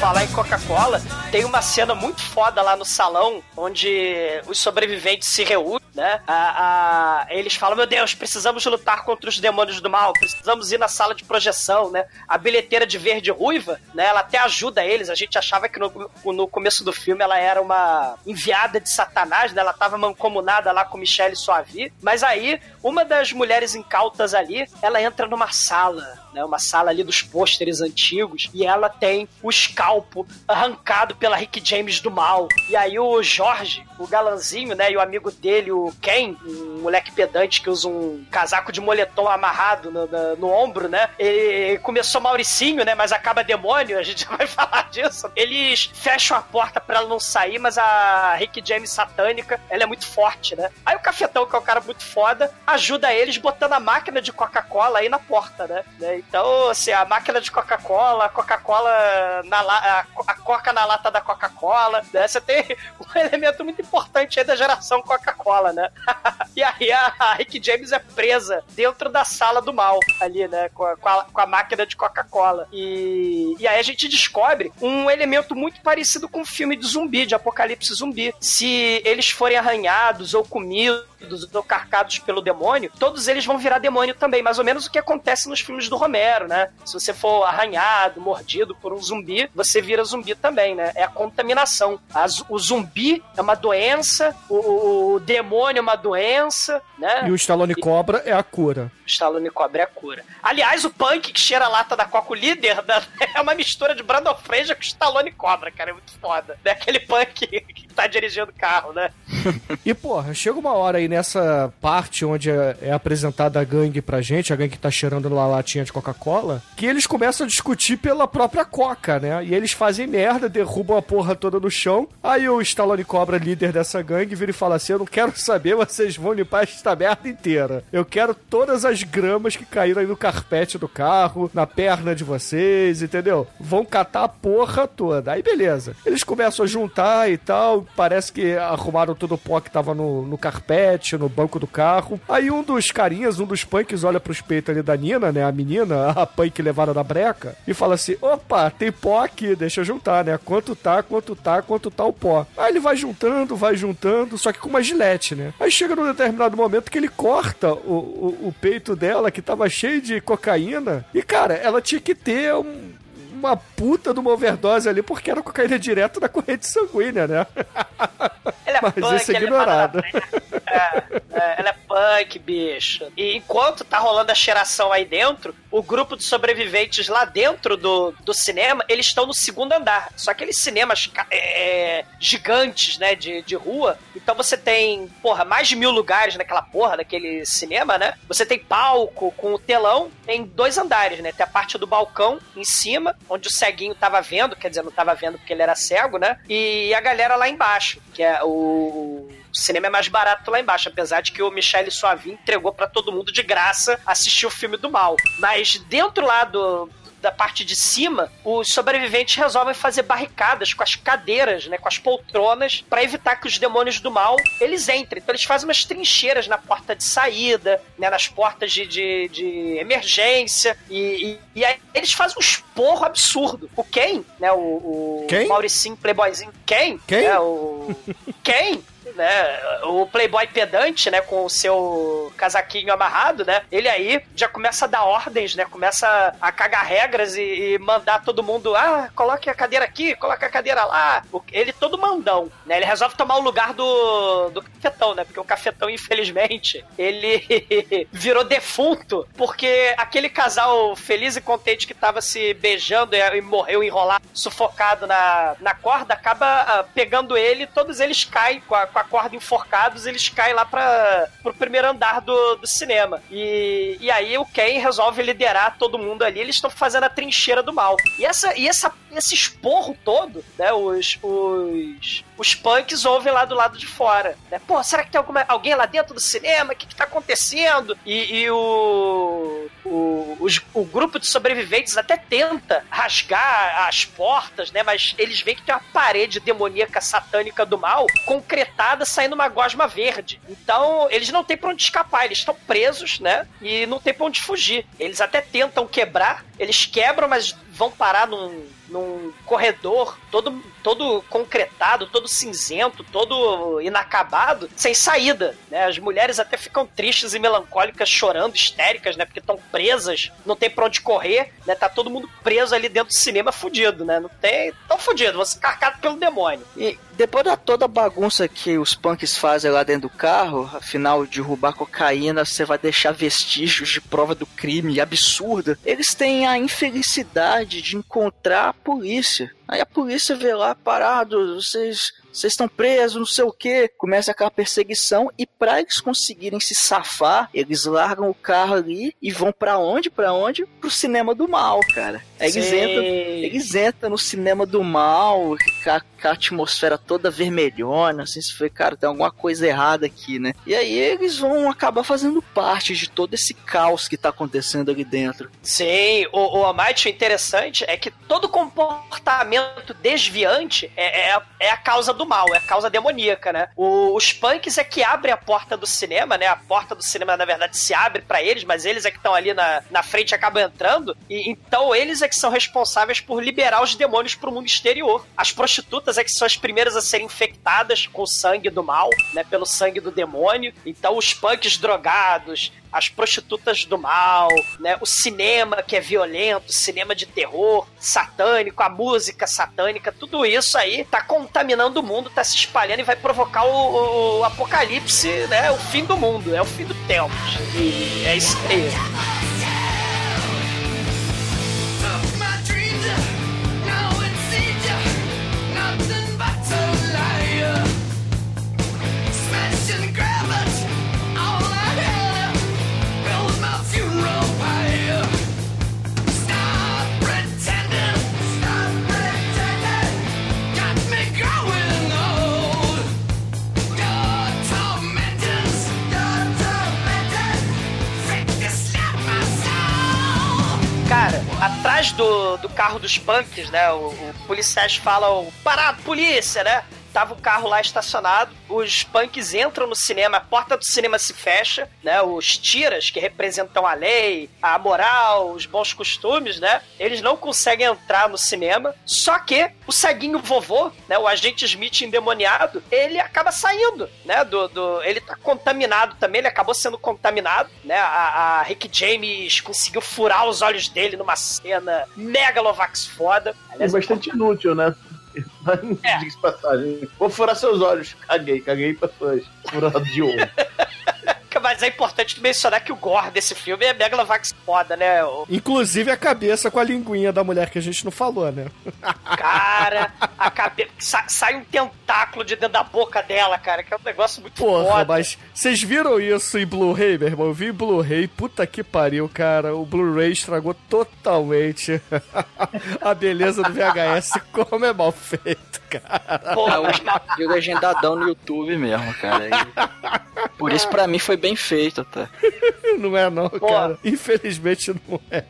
Falar em Coca-Cola, tem uma cena muito foda lá no salão, onde os sobreviventes se reúnem, né? A, a- eles falam, meu Deus, precisamos lutar contra os demônios do mal, precisamos ir na sala de projeção, né? A bilheteira de verde ruiva, né? Ela até ajuda eles. A gente achava que no, no começo do filme ela era uma enviada de Satanás, né? Ela tava mancomunada lá com Michelle Soavi. Mas aí, uma das mulheres incautas ali, ela entra numa sala, né? Uma sala ali dos pôsteres antigos, e ela tem o escalpo arrancado pela Rick James do mal. E aí o Jorge, o galanzinho, né? E o amigo dele, o Ken, um moleque pedante que usa um casaco de moletom amarrado no, no- no ombro, né? Ele começou Mauricinho, né? Mas acaba demônio, a gente já vai falar disso. Eles fecham a porta pra ela não sair, mas a Rick James satânica, ela é muito forte, né? Aí o Cafetão, que é um cara muito foda, ajuda eles botando a máquina de Coca-Cola aí na porta, né? Né? Então, assim, a máquina de Coca-Cola, Coca-Cola na la- a Coca na lata da Coca-Cola, né? Você tem um elemento muito importante aí da geração Coca-Cola, né? e aí a, Rick James é presa dentro da sala do mal, ali, né? Com a, com a- com a máquina de Coca-Cola. E, e aí a gente descobre um elemento muito parecido com um filme de zumbi, de apocalipse zumbi. Se eles forem arranhados ou comidos ou carcados pelo demônio, todos eles vão virar demônio também. Mais ou menos o que acontece nos filmes do Romero, né? Se você for arranhado, mordido por um zumbi, você vira zumbi também, né? É a contaminação. O zumbi é uma doença, o, o- o demônio é uma doença, né?
E o Stallone Cobra é a cura.
Stallone Cobra é a cura. Aliás, o Punk que cheira a lata da Coca, o líder, da- é uma mistura de Brandon Fraser com Stallone Cobra, cara. É muito foda. É aquele Punk que tá dirigindo o carro, né?
E, porra, chega uma hora aí nessa parte onde é, é apresentada a gangue pra gente, a gangue que tá cheirando lá a latinha de Coca-Cola, que eles começam a discutir pela própria Coca, né? E eles fazem merda, derrubam a porra toda no chão. Aí o Stallone Cobra, líder dessa gangue, vira e fala assim: Eu não quero saber, vocês vão limpar esta merda inteira. Eu quero todas as gramas que caíram aí no carpete do carro, na perna de vocês, entendeu? Vão catar a porra toda. Aí beleza. Eles começam a juntar e tal. Parece que arrumaram todo o pó que tava no, no carpete, no banco do carro. Aí um dos carinhas, um dos punks, olha pros peitos ali da Nina, né? A menina, a punk levada na breca, e fala assim: opa, tem pó aqui, deixa eu juntar, né? Quanto tá, quanto tá, quanto tá o pó. Aí ele vai juntando, vai juntando, só que com uma gilete, né? Aí chega num determinado momento que ele corta o, o, o peito dela, que tava cheio de cocaína, e cara, ela tinha que ter um, uma puta de uma overdose ali, porque era cocaína direto da corrente sanguínea, né?
Ela é
Mas
punk,
isso é ignorado.
É, é, é, ela é punk, bicho. E enquanto tá rolando a cheiração aí dentro, o grupo de sobreviventes lá dentro do, do cinema, eles estão no segundo andar. Só aqueles cinemas ca- é, gigantes, né, de, de rua. Então você tem, porra, mais de mil lugares naquela porra daquele cinema, né? Você tem palco com o telão em dois andares, né? Tem a parte do balcão em cima, onde o ceguinho tava vendo, quer dizer, não tava vendo porque ele era cego, né? E a galera lá embaixo, que é o o cinema é mais barato lá embaixo, apesar de que o Michele Suavi entregou pra todo mundo de graça assistir o filme do mal. Mas dentro lá do da parte de cima, os sobreviventes resolvem fazer barricadas com as cadeiras, né, com as poltronas, pra evitar que os demônios do mal eles entrem. Então eles fazem umas trincheiras na porta de saída, né, nas portas de, de, de emergência e, e, e aí eles fazem um esporro absurdo. O Ken, né, o, o
Quem?
Mauricinho Playboyzinho, Ken,
Quem?
né, o Ken, né, o playboy pedante, né, com o seu casaquinho amarrado, né, ele aí já começa a dar ordens, né, começa a cagar regras e, e mandar todo mundo, ah, coloque a cadeira aqui, coloque a cadeira lá, ele todo mandão, né, ele resolve tomar o lugar do, do cafetão, né, porque o cafetão, infelizmente, ele virou defunto, porque aquele casal feliz e contente que tava se beijando e, e morreu enrolado, sufocado na, na corda, acaba ah, pegando ele, todos eles caem com a, com a corda enforcados, eles caem lá para pro primeiro andar do, do cinema. E, e aí o Ken resolve liderar todo mundo ali, eles estão fazendo a trincheira do mal. E essa e essa esse esporro todo, né, os os os punks ouvem lá do lado de fora, né? Pô, será que tem alguma, alguém lá dentro do cinema? O que, que tá acontecendo? E, e o, o, o grupo de sobreviventes até tenta rasgar as portas, né? Mas eles veem que tem uma parede demoníaca satânica do mal concretada saindo uma gosma verde. Então, eles não têm pra onde escapar, eles estão presos, né? E não tem pra onde fugir. Eles até tentam quebrar, eles quebram, mas vão parar num, num corredor todo, todo concretado, todo cinzento, todo inacabado, sem saída, né? As mulheres até ficam tristes e melancólicas, chorando, histéricas, né? Porque estão presas, não tem pra onde correr, né? Tá todo mundo preso ali dentro do cinema fudido, né? Não tem... Tão fudido, você carcado pelo demônio.
E depois da toda a bagunça que os punks fazem lá dentro do carro, afinal, derrubar cocaína, você vai deixar vestígios de prova do crime absurda. Eles têm a infelicidade de encontrar a polícia. Aí a polícia vê lá parado, vocês vocês estão presos, não sei o que. Começa aquela perseguição e para eles conseguirem se safar, eles largam o carro ali e vão pra onde? Pra onde? Pro cinema do mal, cara. Aí Eles
Sim.
entram, eles entram no cinema do mal, com a, com a atmosfera toda vermelhona, assim, você foi, cara, tem alguma coisa errada aqui, né? E aí eles vão acabar fazendo parte de todo esse caos que tá acontecendo ali dentro.
Sim, o, o Almighty, o interessante é que todo comportamento desviante é, é, a, é a causa do mal, é a causa demoníaca, né? O- os punks é que abrem a porta do cinema, né? A porta do cinema, na verdade, se abre pra eles, mas eles é que estão ali na, na frente acabam entrando. E então eles é que são responsáveis por liberar os demônios pro mundo exterior. As prostitutas é que são as primeiras a serem infectadas com o sangue do mal, né? Pelo sangue do demônio. Então os punks drogados, as prostitutas do mal, né? O cinema que é violento, cinema de terror, satânico, a música satânica, tudo isso aí tá contaminando o mundo, tá se espalhando e vai provocar o, o- apocalipse, né? O fim do mundo, é o fim do tempo. E é isso aí. Atrás do, do carro dos punks, né? O, o policiais falam, parado, polícia, né? Tava o carro lá estacionado, os punks entram no cinema, a porta do cinema se fecha, né? Os tiras, que representam a lei, a moral, os bons costumes, né? Eles não conseguem entrar no cinema, só que o ceguinho vovô, né? O agente Smith endemoniado, ele acaba saindo, né? Do, do, ele tá contaminado também, ele acabou sendo contaminado, né? A, a Rick James conseguiu furar os olhos dele numa cena megalovax foda.
É
Aliás,
bastante inútil, né?
É.
Diga-se de passagem. Vou furar seus olhos. Caguei, caguei pra suas furadas de ouro.
Mas é importante mencionar que o gore desse filme é megalovax foda, né? O
Inclusive a cabeça com a linguinha da mulher que a gente não falou, né?
cara, a cabeça. Sa sai um tentáculo de dentro da boca dela, cara, que é um negócio muito
Porra,
foda.
mas vocês viram isso em Blu-ray, meu irmão? Eu vi em Blu-ray, puta que pariu, cara. O Blu-ray estragou totalmente a beleza do VHS, como é mal feito, cara.
É, hoje eu legendadão no YouTube mesmo, cara. E por isso, pra mim, foi bem feito até.
Não é não,
Pô.
cara. Infelizmente não é.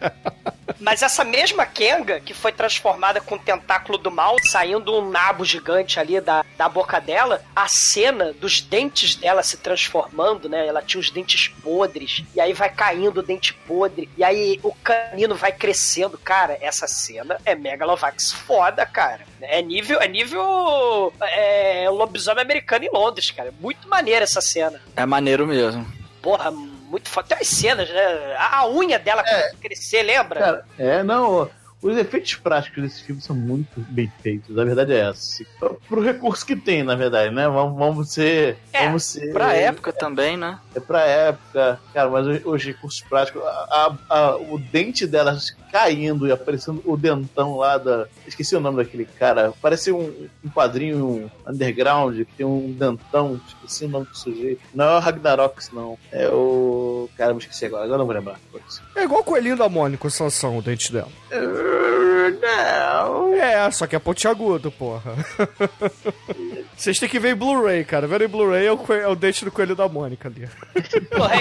Mas essa mesma Kenga, que foi transformada com o tentáculo do mal, saindo um nabo gigante ali da, da boca dela, a cena dos dentes dela se transformando, né? Ela tinha os dentes podres, e aí vai caindo o dente podre, e aí o canino vai crescendo. Cara, essa cena é Megalovax foda, cara. É nível, é nível é, lobisomem americano em Londres, cara. Muito maneira essa cena.
É maneiro mesmo.
Porra, muito foda. Tem as cenas, né? A, a unha dela a crescer, lembra?
Cara, é, não. Os efeitos práticos desse filme são muito bem feitos. A verdade é essa. Pro, pro recurso que tem, na verdade, né? Vamos, vamos ser.
É,
vamos ser.
Pra época também, né?
É pra época. Cara, mas os, os recursos práticos. A, a- a- o dente dela caindo e aparecendo o dentão lá da. Esqueci o nome daquele cara. Parece um, um quadrinho underground que tem um dentão. Esqueci o nome do sujeito. Não é o Ragnarox, não. É o. Cara, me esqueci agora. Agora não vou lembrar.
É igual o coelhinho da Mônica, Sansão, o dente dela.
Não.
É, só que é pontiagudo, porra. Vocês têm que ver em Blu-ray, cara. Ver em Blu-ray é o, é o dente do coelho da Mônica ali.
Porra.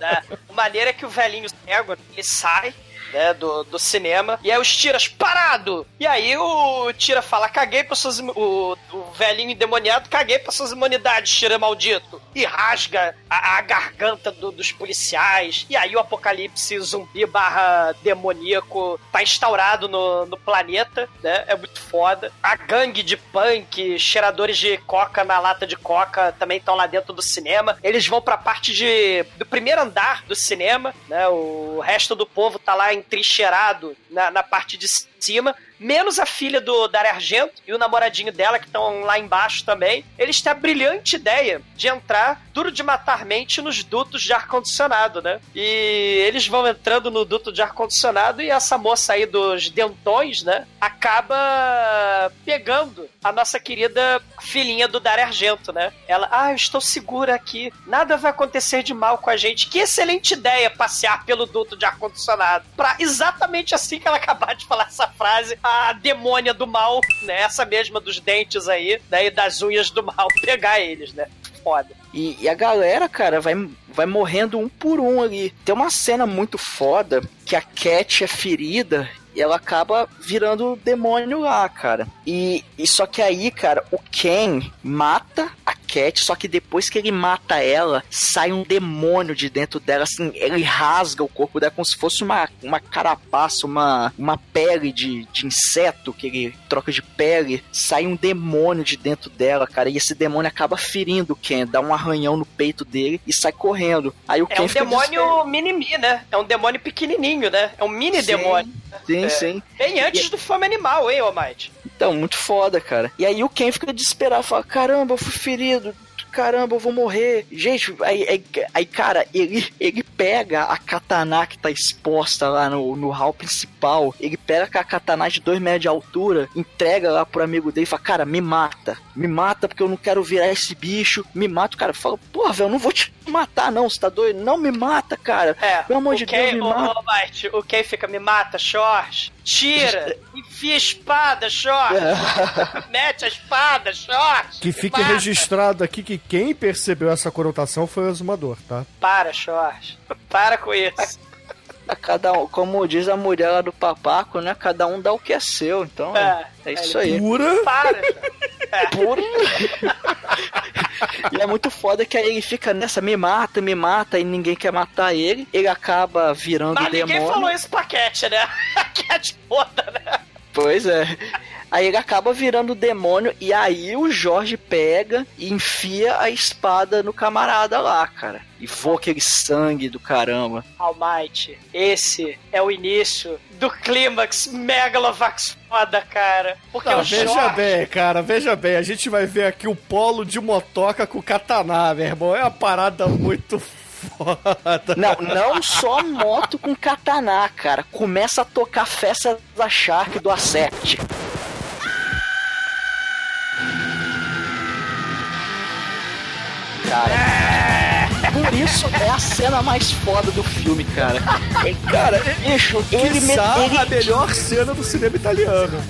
Né? A maneira é que o velhinho cego, ele sai né, do, do cinema, e aí os tiras parado! E aí o tira fala, caguei pra suas... O, o velhinho endemoniado, caguei pra suas imunidades, tira maldito! E rasga a, a garganta do- dos policiais, e aí o apocalipse zumbi barra demoníaco tá instaurado no, no planeta, né? É muito foda. A gangue de punk, cheiradores de coca na lata de coca também estão lá dentro do cinema. Eles vão pra parte de do primeiro andar do cinema, né? O resto do povo tá lá entrincheirado na, na parte de cima. Menos a filha do Dario Argento e o namoradinho dela, que estão lá embaixo também. Eles têm a brilhante ideia de entrar duro de matar mente nos dutos de ar-condicionado, né? E eles vão entrando no duto de ar-condicionado e essa moça aí dos dentões, né? Acaba pegando a nossa querida filhinha do Dario Argento, né? Ela, ah, eu estou segura aqui, nada vai acontecer de mal com a gente. Que excelente ideia passear pelo duto de ar-condicionado. Pra exatamente assim que ela acabar de falar essa frase, a demônia do mal, né? Essa mesma dos dentes aí, né? Das unhas do mal, pegar eles, né? Foda.
E, e a galera, cara, vai, vai morrendo um por um ali. Tem uma cena muito foda que a Cat é ferida e ela acaba virando demônio lá, cara. E, e só que aí, cara, o Ken mata a Cat, só que depois que ele mata ela, sai um demônio de dentro dela, assim, ele rasga o corpo dela como se fosse uma, uma carapaça, uma, uma pele de, de inseto, que ele troca de pele, sai um demônio de dentro dela, cara, e esse demônio acaba ferindo o Ken, dá um arranhão no peito dele e sai correndo. Aí o
É
Ken
um demônio mini-mi, né? É um demônio pequenininho, né? É um mini
Sim. Sim,
É.
sim.
Bem antes do Fome Animal, hein, Almighty?
Então, muito foda, cara. E aí o Ken fica desesperado, fala: caramba, eu fui ferido. Caramba, eu vou morrer. Gente, aí, aí, aí, cara, ele, ele pega a katana que tá exposta lá no, no hall principal. Ele pega a katana de 2 metros de altura, entrega lá pro amigo dele e fala: Cara, me mata. Me mata porque eu não quero virar esse bicho. Me mata. O cara fala: Porra, velho, eu não vou te matar, não. Você tá doido? Não me mata, cara.
É,
Pelo amor
o
de Deus, me
ô,
mata.
o Ken fica, me mata, Short. Tira, enfia a espada, Short. Mete a espada, Short.
Que fique
mata.
registrado aqui que quem percebeu essa conotação foi o exumador, tá?
Para, Short. Para com isso.
A cada um, como diz a mulher lá do papaco, né? Cada um dá o que é seu. Então,
É,
é, isso aí.
Pura.
Para, Short.
Puro. e é muito foda que aí ele fica nessa, me mata, me mata, e ninguém quer matar ele. Ele acaba virando
Mas ninguém
demônio.
falou isso pra Cat, né? A Cat foda, né?
Pois é. Aí ele acaba virando demônio e aí o Jorge pega e enfia a espada no camarada lá, cara. E voa aquele sangue do caramba.
Almighty, esse é o início do clímax Megalovax foda, cara. Porque
Tá,
o
veja
Jorge...
bem, cara, veja bem. A gente vai ver aqui o polo de motoca com katana, meu irmão. É uma parada muito foda.
Não, não só moto com katana, cara. Começa a tocar festa da Shark do Acept. Cara, por isso é a cena mais foda do filme, cara.
Cara,
Bicho, ele, me, ele
a melhor cena do cinema italiano.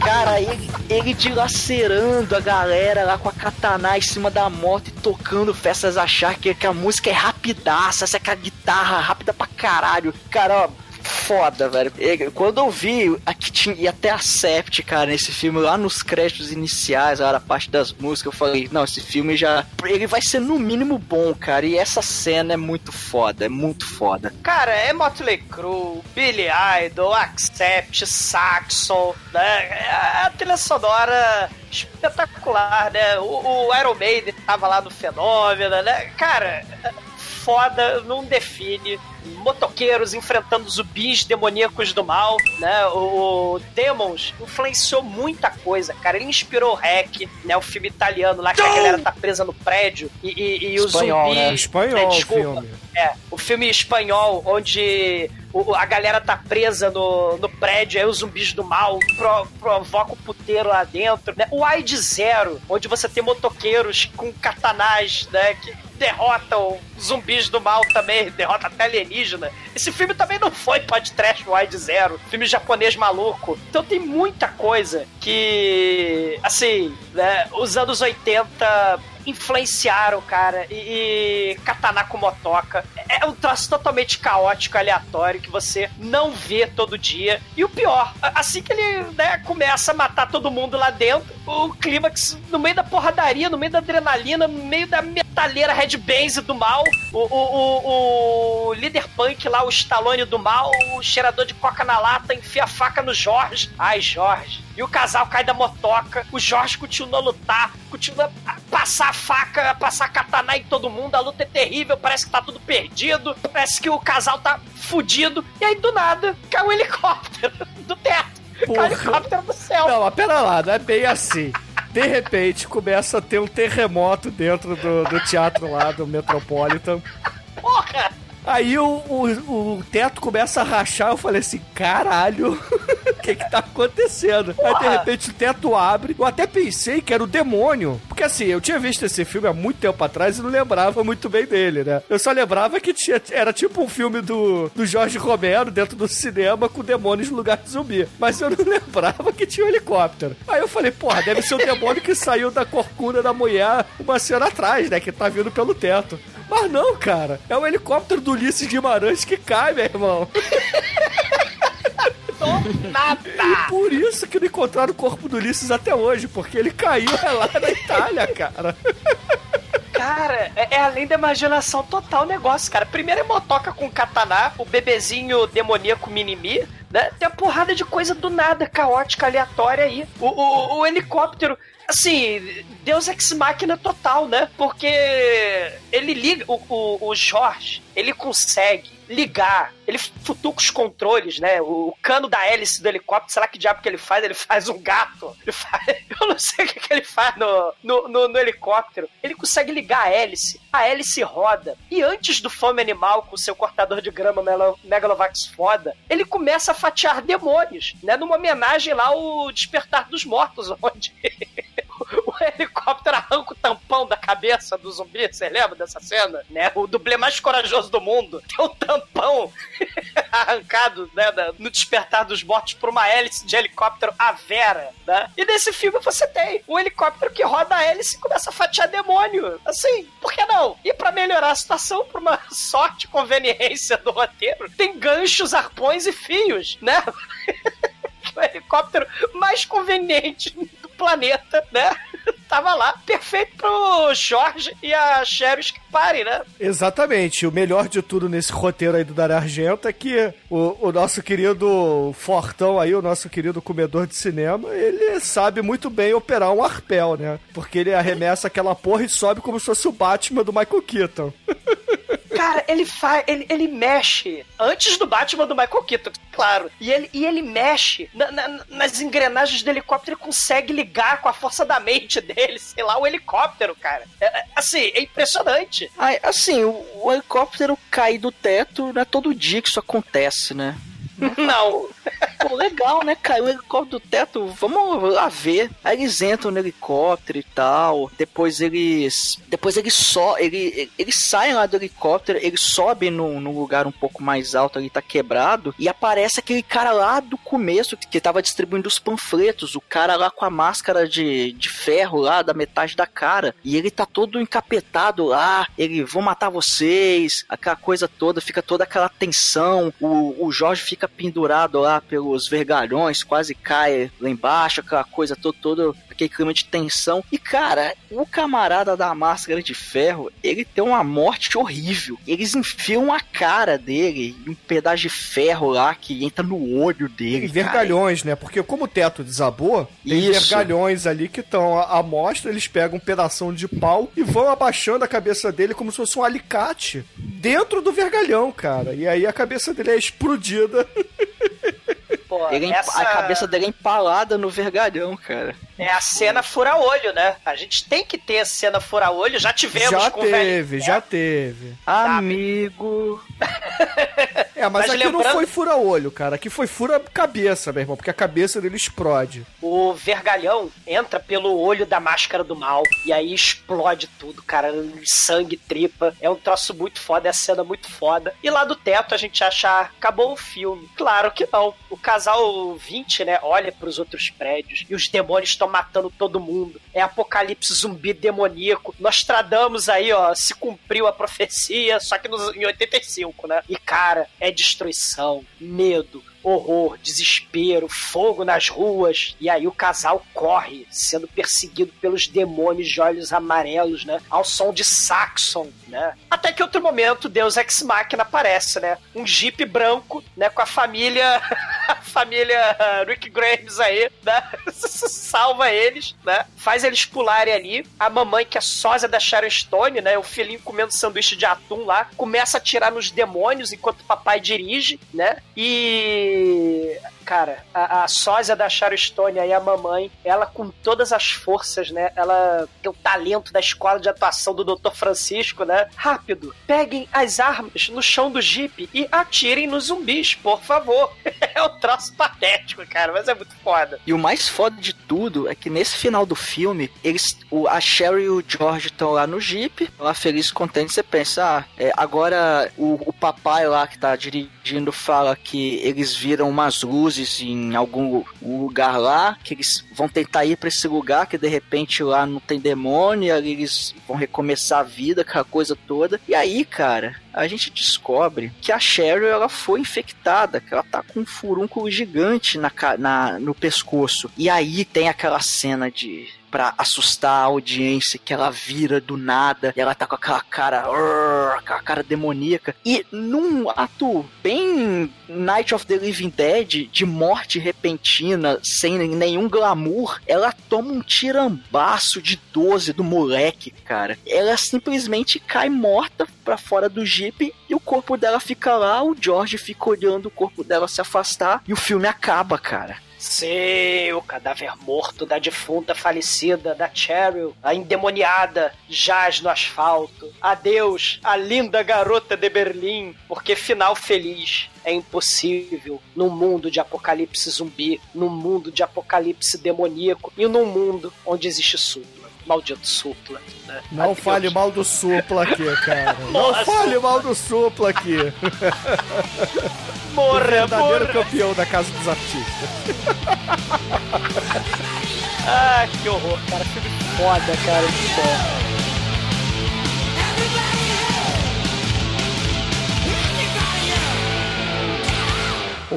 Cara, ele, ele dilacerando a galera lá com a katana em cima da moto e tocando festas achar que, que a música é rapidaça, essa é com a guitarra rápida pra caralho. Cara, ó, foda, velho. Ele- Quando eu vi aqui tinha ia até a Sept, cara, nesse filme, lá nos créditos iniciais, lá na parte das músicas, eu falei, não, esse filme já. Ele vai ser no mínimo bom, cara. E essa cena é muito foda, é muito foda.
Cara, é Motley Crue, Billy Idol, Accept, Saxon, né? A trilha sonora espetacular, né? O, o Iron Maiden tava lá no Fenômeno, né? Cara, foda, não define. Motoqueiros enfrentando zumbis demoníacos do mal, né? O, Demons influenciou muita coisa, cara. Ele inspirou o Hack, né? O filme italiano lá que a galera tá presa no prédio e, e, e o
Espanhol,
zumbi.
né?
Espanhol o
desculpa.
filme.
É, o filme espanhol, onde o- a galera tá presa no, no prédio, aí os zumbis do mal pro, provocam o puteiro lá dentro. Né? O Wide Zero, onde você tem motoqueiros com katanás, né? Que derrotam zumbis do mal também, derrota até alienígena. Esse filme também não foi podcast Wide Zero, filme japonês maluco. Então tem muita coisa que, assim, né, os anos 80 influenciaram, cara, e, e motoca. É um troço totalmente caótico, aleatório, que você não vê todo dia. E o pior, assim que ele né, começa a matar todo mundo lá dentro, o clímax, no meio da porradaria, no meio da adrenalina, no meio da metalheira Red Benz do mal, o, o, o, o líder punk lá, o Stallone do mal, o cheirador de coca na lata, enfia a faca no Jorge. Ai, Jorge. E o casal cai da motoca, o Jorge continua a lutar, continua a passar a faca, a passar a katana em todo mundo, a luta é terrível, parece que tá tudo perdido, parece que o casal tá fudido, e aí do nada cai um helicóptero do teto, cai um
Porra.
helicóptero do céu.
Não, mas pera lá, não é bem assim. De repente começa a ter um terremoto dentro do, do teatro lá do Metropolitan.
Porra!
Aí o, o, o teto começa a rachar, eu falei assim, caralho, o que que tá acontecendo? Aí de
Porra.
repente o teto abre, eu até pensei que era o demônio, porque assim, eu tinha visto esse filme há muito tempo atrás e não lembrava muito bem dele, né? Eu só lembrava que tinha, era tipo um filme do, do Jorge Romero dentro do cinema com demônios no lugar de zumbi, mas eu não lembrava que tinha um helicóptero. Aí eu falei, porra, deve ser o demônio que saiu da corcunda da mulher uma cena atrás, né, que tá vindo pelo teto. Mas não, cara. É o helicóptero do Ulisses Guimarães que cai, meu irmão.
Do nada!
Por isso que não encontraram o corpo do Ulisses até hoje, porque ele caiu lá na Itália, cara.
Cara, é, é além da imaginação total o negócio, cara. Primeiro é motoca com katana, o bebezinho demoníaco Minimi, né? Tem uma porrada de coisa do nada, caótica, aleatória aí. O, o, o helicóptero. Assim, Deus Ex Máquina total, né? Porque ele liga. O, o, o Jorge, ele consegue ligar. Ele futuca os controles, né? O, o cano da hélice do helicóptero, será que diabo que ele faz? Ele faz um gato. Ele faz, eu não sei o que, que ele faz no, no, no, no helicóptero. Ele consegue ligar a hélice. A hélice roda. E antes do Fome Animal, com seu cortador de grama Megalovax foda, ele começa a fatiar demônios, né? Numa homenagem lá ao Despertar dos Mortos, onde helicóptero arranca o tampão da cabeça do zumbi, você lembra dessa cena? Né? O dublê mais corajoso do mundo tem um tampão arrancado né, no despertar dos mortos por uma hélice de helicóptero a Vera, né? E nesse filme você tem um helicóptero que roda a hélice e começa a fatiar demônio. Assim, por que não? E pra melhorar a situação, por uma sorte conveniência do roteiro, tem ganchos, arpões e fios, né? o helicóptero mais conveniente do planeta, né? tava lá, perfeito pro Jorge e a Cheryl escaparem, né?
Exatamente. O melhor de tudo nesse roteiro aí do Dario Argento é que o, o nosso querido Fortão aí, o nosso querido comedor de cinema, ele sabe muito bem operar um arpel, né? Porque ele arremessa aquela porra e sobe como se fosse o Batman do Michael Keaton.
Cara, ele faz. Ele, ele mexe antes do Batman do Michael Keaton, claro. E ele, e ele mexe na- na- nas engrenagens do helicóptero, ele consegue ligar com a força da mente dele, sei lá, o helicóptero, cara. É, é, assim, é impressionante.
Ai, assim, o, o helicóptero cair do teto não é todo dia que isso acontece, né?
Não.
Pô, legal, né? Caiu um helicóptero do teto, vamos lá ver. Aí eles entram no helicóptero e tal. Depois eles. Depois eles só. Ele, eles saem lá do helicóptero, eles sobem num, num lugar um pouco mais alto ali, tá quebrado. E aparece aquele cara lá do começo que tava distribuindo os panfletos. O cara lá com a máscara de, de ferro lá, da metade da cara. E ele tá todo encapetado lá. Ele, vou matar vocês. Aquela coisa toda, fica toda aquela tensão. O, o Jorge fica pendurado lá pelos vergalhões, quase cai lá embaixo, aquela coisa toda, todo aquele clima de tensão. E cara, o camarada da máscara de ferro, ele tem uma morte horrível. Eles enfiam a cara dele em um pedaço de ferro lá que entra no olho dele.
E vergalhões, né? Porque como o teto desabou, tem
Isso.
vergalhões ali que estão à mostra, eles pegam um pedação de pau e vão abaixando a cabeça dele como se fosse um alicate dentro do vergalhão, cara. E aí a cabeça dele é explodida.
Pô,
Ele é
essa
A cabeça dele é empalada no vergalhão, cara.
É a cena fura-olho, né? A gente tem que ter a cena fura-olho, já tivemos
já
com o velho.
teve, já teve.
Amigo.
É, mas,
Mas
aqui não
lembrando-
foi fura-olho, cara. Aqui foi fura-cabeça, meu irmão, porque a cabeça dele explode.
O vergalhão entra pelo olho da máscara do mal e aí explode tudo, cara. Sangue, tripa. É um troço muito foda, é a cena muito foda. E lá do teto a gente acha, ah, acabou o filme. Claro que não. O casal 20, né, olha pros outros prédios e os demônios estão matando todo mundo. É apocalipse zumbi demoníaco. Nostradamus aí, ó, se cumpriu a profecia, só que nos, em 85, né? E cara, é destruição, medo, horror, desespero, fogo nas ruas. E aí o casal corre, sendo perseguido pelos demônios de olhos amarelos, né? Ao som de Saxon, né? Até que outro momento, Deus Ex Machina aparece, né? Um jeep branco, né? Com a família... a família Rick Grimes aí, né? Salva eles, né? Faz eles pularem ali. A mamãe, que é sósia da Sharon Stone, né? O filhinho comendo sanduíche de atum lá, começa a atirar nos demônios enquanto o papai dirige, né? E que cara, a, a sósia da Sharon aí, a mamãe, ela com todas as forças, né? Ela tem o talento da escola de atuação do Dr. Francisco, né? Rápido, peguem as armas no chão do Jeep e atirem nos zumbis, por favor. é um troço patético, cara, mas é muito foda.
E o mais foda de tudo é que nesse final do filme, eles, o, a Sherry e o George estão lá no Jeep, lá feliz e contente. Você pensa, ah, é, agora o, o papai lá que tá dirigindo fala que eles viram umas luzes em algum lugar lá, que eles vão tentar ir pra esse lugar, que de repente lá não tem demônio, e ali eles vão recomeçar a vida, aquela coisa toda. E aí, cara, a gente descobre que a Cheryl ela foi infectada, que ela tá com um furúnculo gigante na, na, no pescoço. E aí tem aquela cena de pra assustar a audiência que ela vira do nada e ela tá com aquela cara, aquela cara demoníaca. E num ato bem Night of the Living Dead, de morte repentina, sem nenhum glamour, ela toma um tirambaço de 12 do moleque, cara. Ela simplesmente cai morta pra fora do Jeep e o corpo dela fica lá, o George fica olhando o corpo dela se afastar e o filme acaba, cara.
Sim, o cadáver morto da defunta falecida, da Cheryl, a endemoniada, jaz no asfalto. Adeus, a linda garota de Berlim, porque final feliz é impossível num mundo de apocalipse zumbi, num mundo de apocalipse demoníaco e num mundo onde existe supla. Maldito supla. Né?
Não
Adeus.
fale mal do Supla aqui, cara. Não fale mal do Supla aqui. O
Morra,
verdadeiro
morra.
campeão da Casa dos Artistas.
Ah, que horror, cara. Filme foda, cara. Muito bom.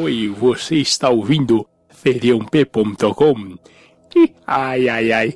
Oi, você está ouvindo feriump.com? Ih, Ai, ai, ai.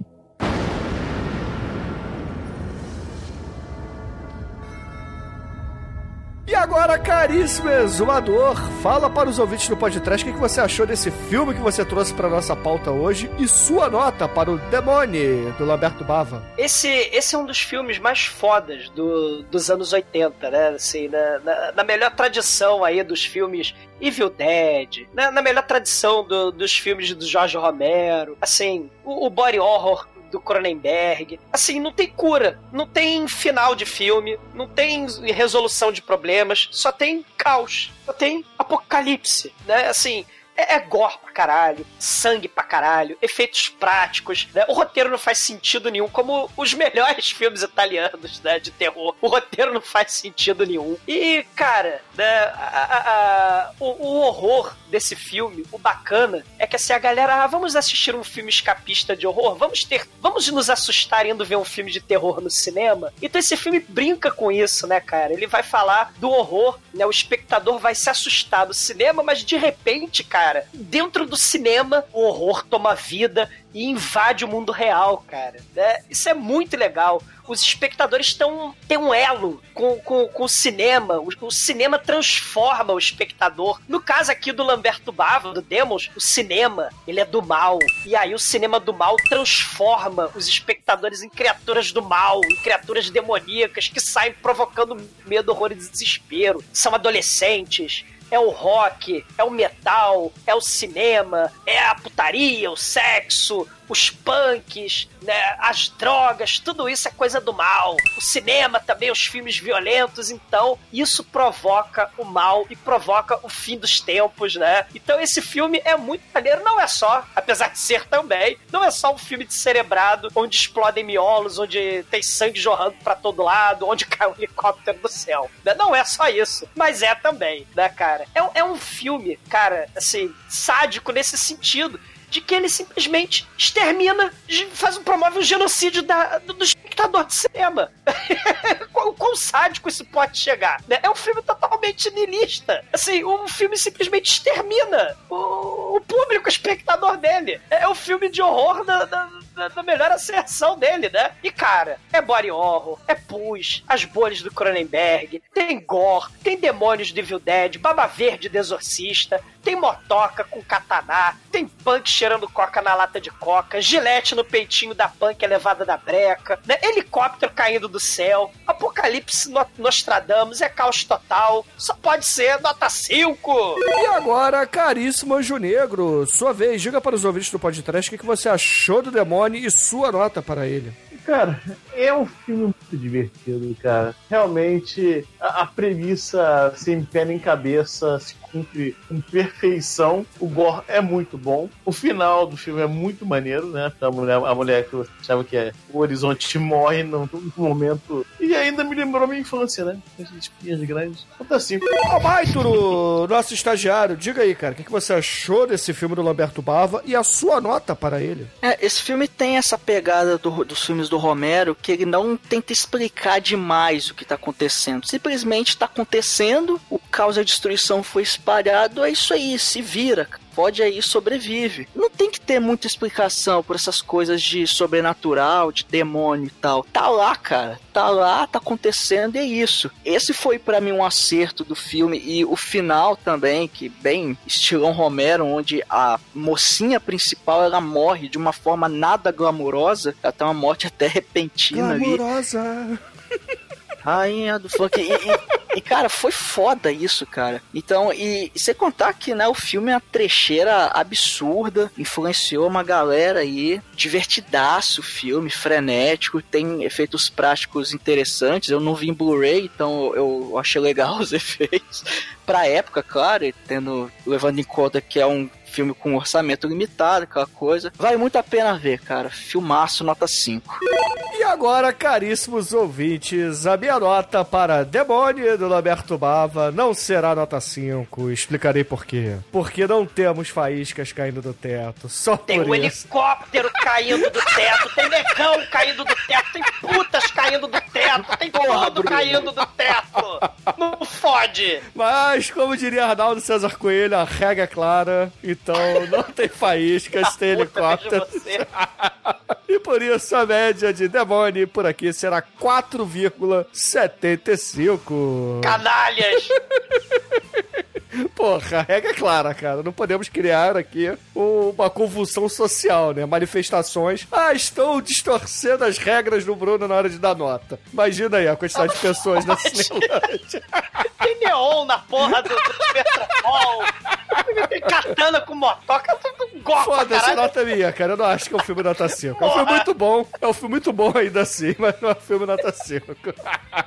Agora, caríssimo exumador, fala para os ouvintes do podcast o que você achou desse filme que você trouxe para nossa pauta hoje e sua nota para o Demone, do Lamberto Bava.
Esse, esse é um dos filmes mais fodas do, dos anos 80, né? Assim, na, na, na melhor tradição aí dos filmes Evil Dead, na, na melhor tradição do, dos filmes do Jorge Romero, assim, o, o body horror do Cronenberg. Assim, não tem cura, não tem final de filme, não tem resolução de problemas, só tem caos, só tem apocalipse, né? Assim, é, é gore caralho, sangue pra caralho, efeitos práticos, né? O roteiro não faz sentido nenhum, como os melhores filmes italianos, né, de terror. O roteiro não faz sentido nenhum. E, cara, né, a, a, a, o, o, horror desse filme, o bacana, é que assim, a galera, ah, vamos assistir um filme escapista de horror, vamos ter, vamos nos assustar indo ver um filme de terror no cinema. Então esse filme brinca com isso, né, cara? Ele vai falar do horror, né? O espectador vai se assustar do cinema, mas de repente, cara, dentro do cinema, o horror toma vida e invade o mundo real, cara. Né? Isso é muito legal. Os espectadores estão têm um elo com, com, com o cinema. O, o, cinema transforma o espectador. No caso aqui do Lamberto Bava, do Demos, o cinema, ele é do mal. E aí o cinema do mal transforma os espectadores em criaturas do mal, em criaturas demoníacas que saem provocando medo, horror e desespero. São adolescentes é o rock, é o metal, é o cinema, é a putaria, o sexo, os punks, né, as drogas, tudo isso é coisa do mal. O cinema também, os filmes violentos, então isso provoca o mal e provoca o fim dos tempos, né? Então esse filme é muito maneiro, não é só, apesar de ser também, não é só um filme de cerebrado onde explodem miolos, onde tem sangue jorrando para todo lado, onde cai um helicóptero do céu. Né? Não é só isso, mas é também, né, cara? É, é um filme, cara, assim, sádico nesse sentido de que ele simplesmente extermina, faz, promove um genocídio da, do, do espectador de cinema. quão, quão sádico isso pode chegar? Né? É um filme totalmente niilista. Assim, um filme simplesmente extermina o, o público, o espectador dele. É, é um filme de horror da, da, da, melhor acerção dele, né? E, cara, é body horror, é pus, as bolhas do Cronenberg, tem gore, tem demônios de Evil Dead, Baba Verde de Exorcista, tem motoca com katana, tem punk cheirando coca na lata de coca, gilete no peitinho da punk elevada da breca, né? helicóptero caindo do céu, apocalipse no Nostradamus, é caos total, só pode ser nota 5.
E agora, caríssimo Anjo Negro, sua vez, diga para os ouvintes do podcast o que você achou do demônio e sua nota para ele.
Cara, é um filme muito divertido, cara. Realmente, a, a premissa sem pé nem cabeça se cumpre com perfeição. O gore é muito bom. O final do filme é muito maneiro, né? A mulher, a mulher que eu achava que é o horizonte morre num, num momento. E ainda me lembrou minha infância, né? As espinhas grandes. Conta assim.
Ô, Maituro, nosso estagiário, diga aí, cara, o que, que você achou desse filme do Lamberto Bava e a sua nota para ele?
É, esse filme tem essa pegada do, dos filmes do Romero que ele não tenta explicar demais o que está acontecendo. Simplesmente está acontecendo, o caos e a destruição foi espalhado, é isso aí, se vira pode aí sobrevive. Não tem que ter muita explicação por essas coisas de sobrenatural, de demônio e tal. Tá lá, cara. Tá lá, tá acontecendo e é isso. Esse foi para mim um acerto do filme e o final também, que bem estilão Romero, onde a mocinha principal ela morre de uma forma nada glamourosa, até uma morte até repentina
Glamourosa.
ali. Rainha do funk. E, e, e, cara, foi foda isso, cara. Então, e, você contar que, né, o filme é uma trecheira absurda, influenciou uma galera aí, divertidaço o filme, frenético, tem efeitos práticos interessantes. Eu não vi em Blu-ray, então eu achei legal os efeitos. Pra época, claro, tendo, levando em conta que é um filme com orçamento limitado, aquela coisa. Vale muito a pena ver, cara. Filmaço, nota 5.
E agora, caríssimos ouvintes, a minha nota para Demônio do Lamberto Bava não será nota 5. Explicarei por quê. Porque não temos faíscas caindo do teto. Só
tem
por
um
isso.
helicóptero caindo do teto, tem negão caindo do teto, tem putas caindo do teto, tem
Porra,
tudo
Bruno.
caindo do teto. Não fode.
Mas, como diria Arnaldo César Coelho, a regra é clara. Então, não tem faíscas, tem helicóptero. E por isso a média de Demone por aqui será 4,75.
Canalhas!
Porra, a regra é clara, cara. Não podemos criar aqui uma convulsão social, né? Manifestações. Ah, estão distorcendo as regras do Bruno na hora de dar nota. Imagina aí a quantidade de pessoas na Cinelândia.
Tem neon na porra do, do Metropol. Katana com motoca, tudo gosta,
Foda-se, nota minha, cara. Eu não acho que é um filme nota 5. É um filme muito bom. É um filme muito bom ainda assim, mas não é um filme nota 5.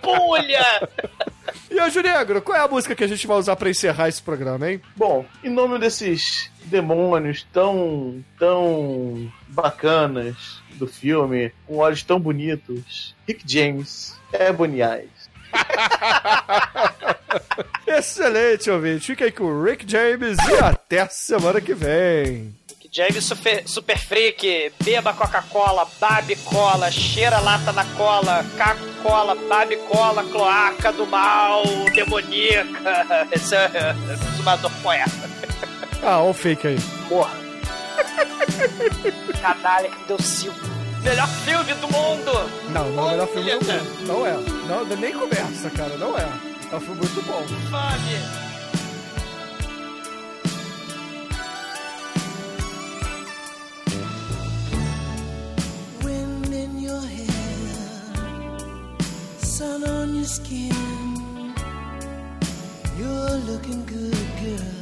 Pulha!
E ô, Junegro, qual é a música que a gente vai usar pra encerrar esse programa, hein?
Bom, em nome desses demônios tão, tão bacanas do filme, com olhos tão bonitos, Rick James, Ebony Eyes.
Excelente, ouvinte. Fica aí com o Rick James e até semana que vem.
James super, super Freak, beba Coca-Cola, babe cola, cheira lata na cola, caco cola, babe cola, cloaca do mal, demoníaca. Esse é o Zumador Poeta.
Ah, ó o fake aí.
Porra. Canalha que deu cinco. Melhor filme do mundo!
Não, não é o melhor filme do mundo. Não é. Não, nem começa, cara. Não é. É um filme muito bom.
Fame!
Your hair, sun on your skin. You're looking good, girl.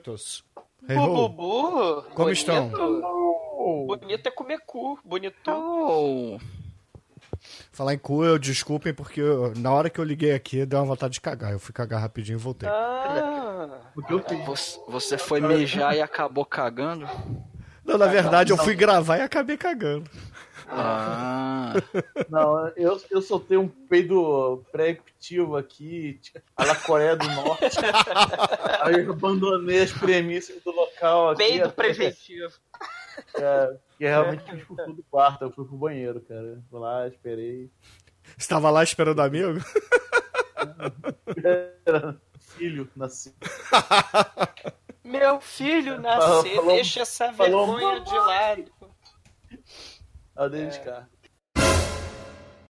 Bonitos. Hey.
Bububu.
Como
bonito.
estão?
Bonito é comer cu. Bonito.
Oh,
Falar em cu, eu desculpem, porque eu- na hora que eu liguei aqui, deu uma vontade de cagar. Eu fui cagar rapidinho e voltei.
Ah.
Você, você foi mijar e acabou cagando?
Não, na verdade, eu fui gravar e acabei cagando.
Ah,
Não, eu, eu soltei um peido pré-epitivo aqui, a la Coreia do Norte. Aí eu abandonei as premissas do local aqui.
Peido preventivo.
É, que realmente fiz por todo o quarto. Eu fui pro banheiro, cara. Fui lá, esperei.
Estava lá esperando amigo?
Filho, nasci.
Meu filho
Falou-
nascer,
falou-
deixa essa
falou
vergonha de lado.
Dei de cá.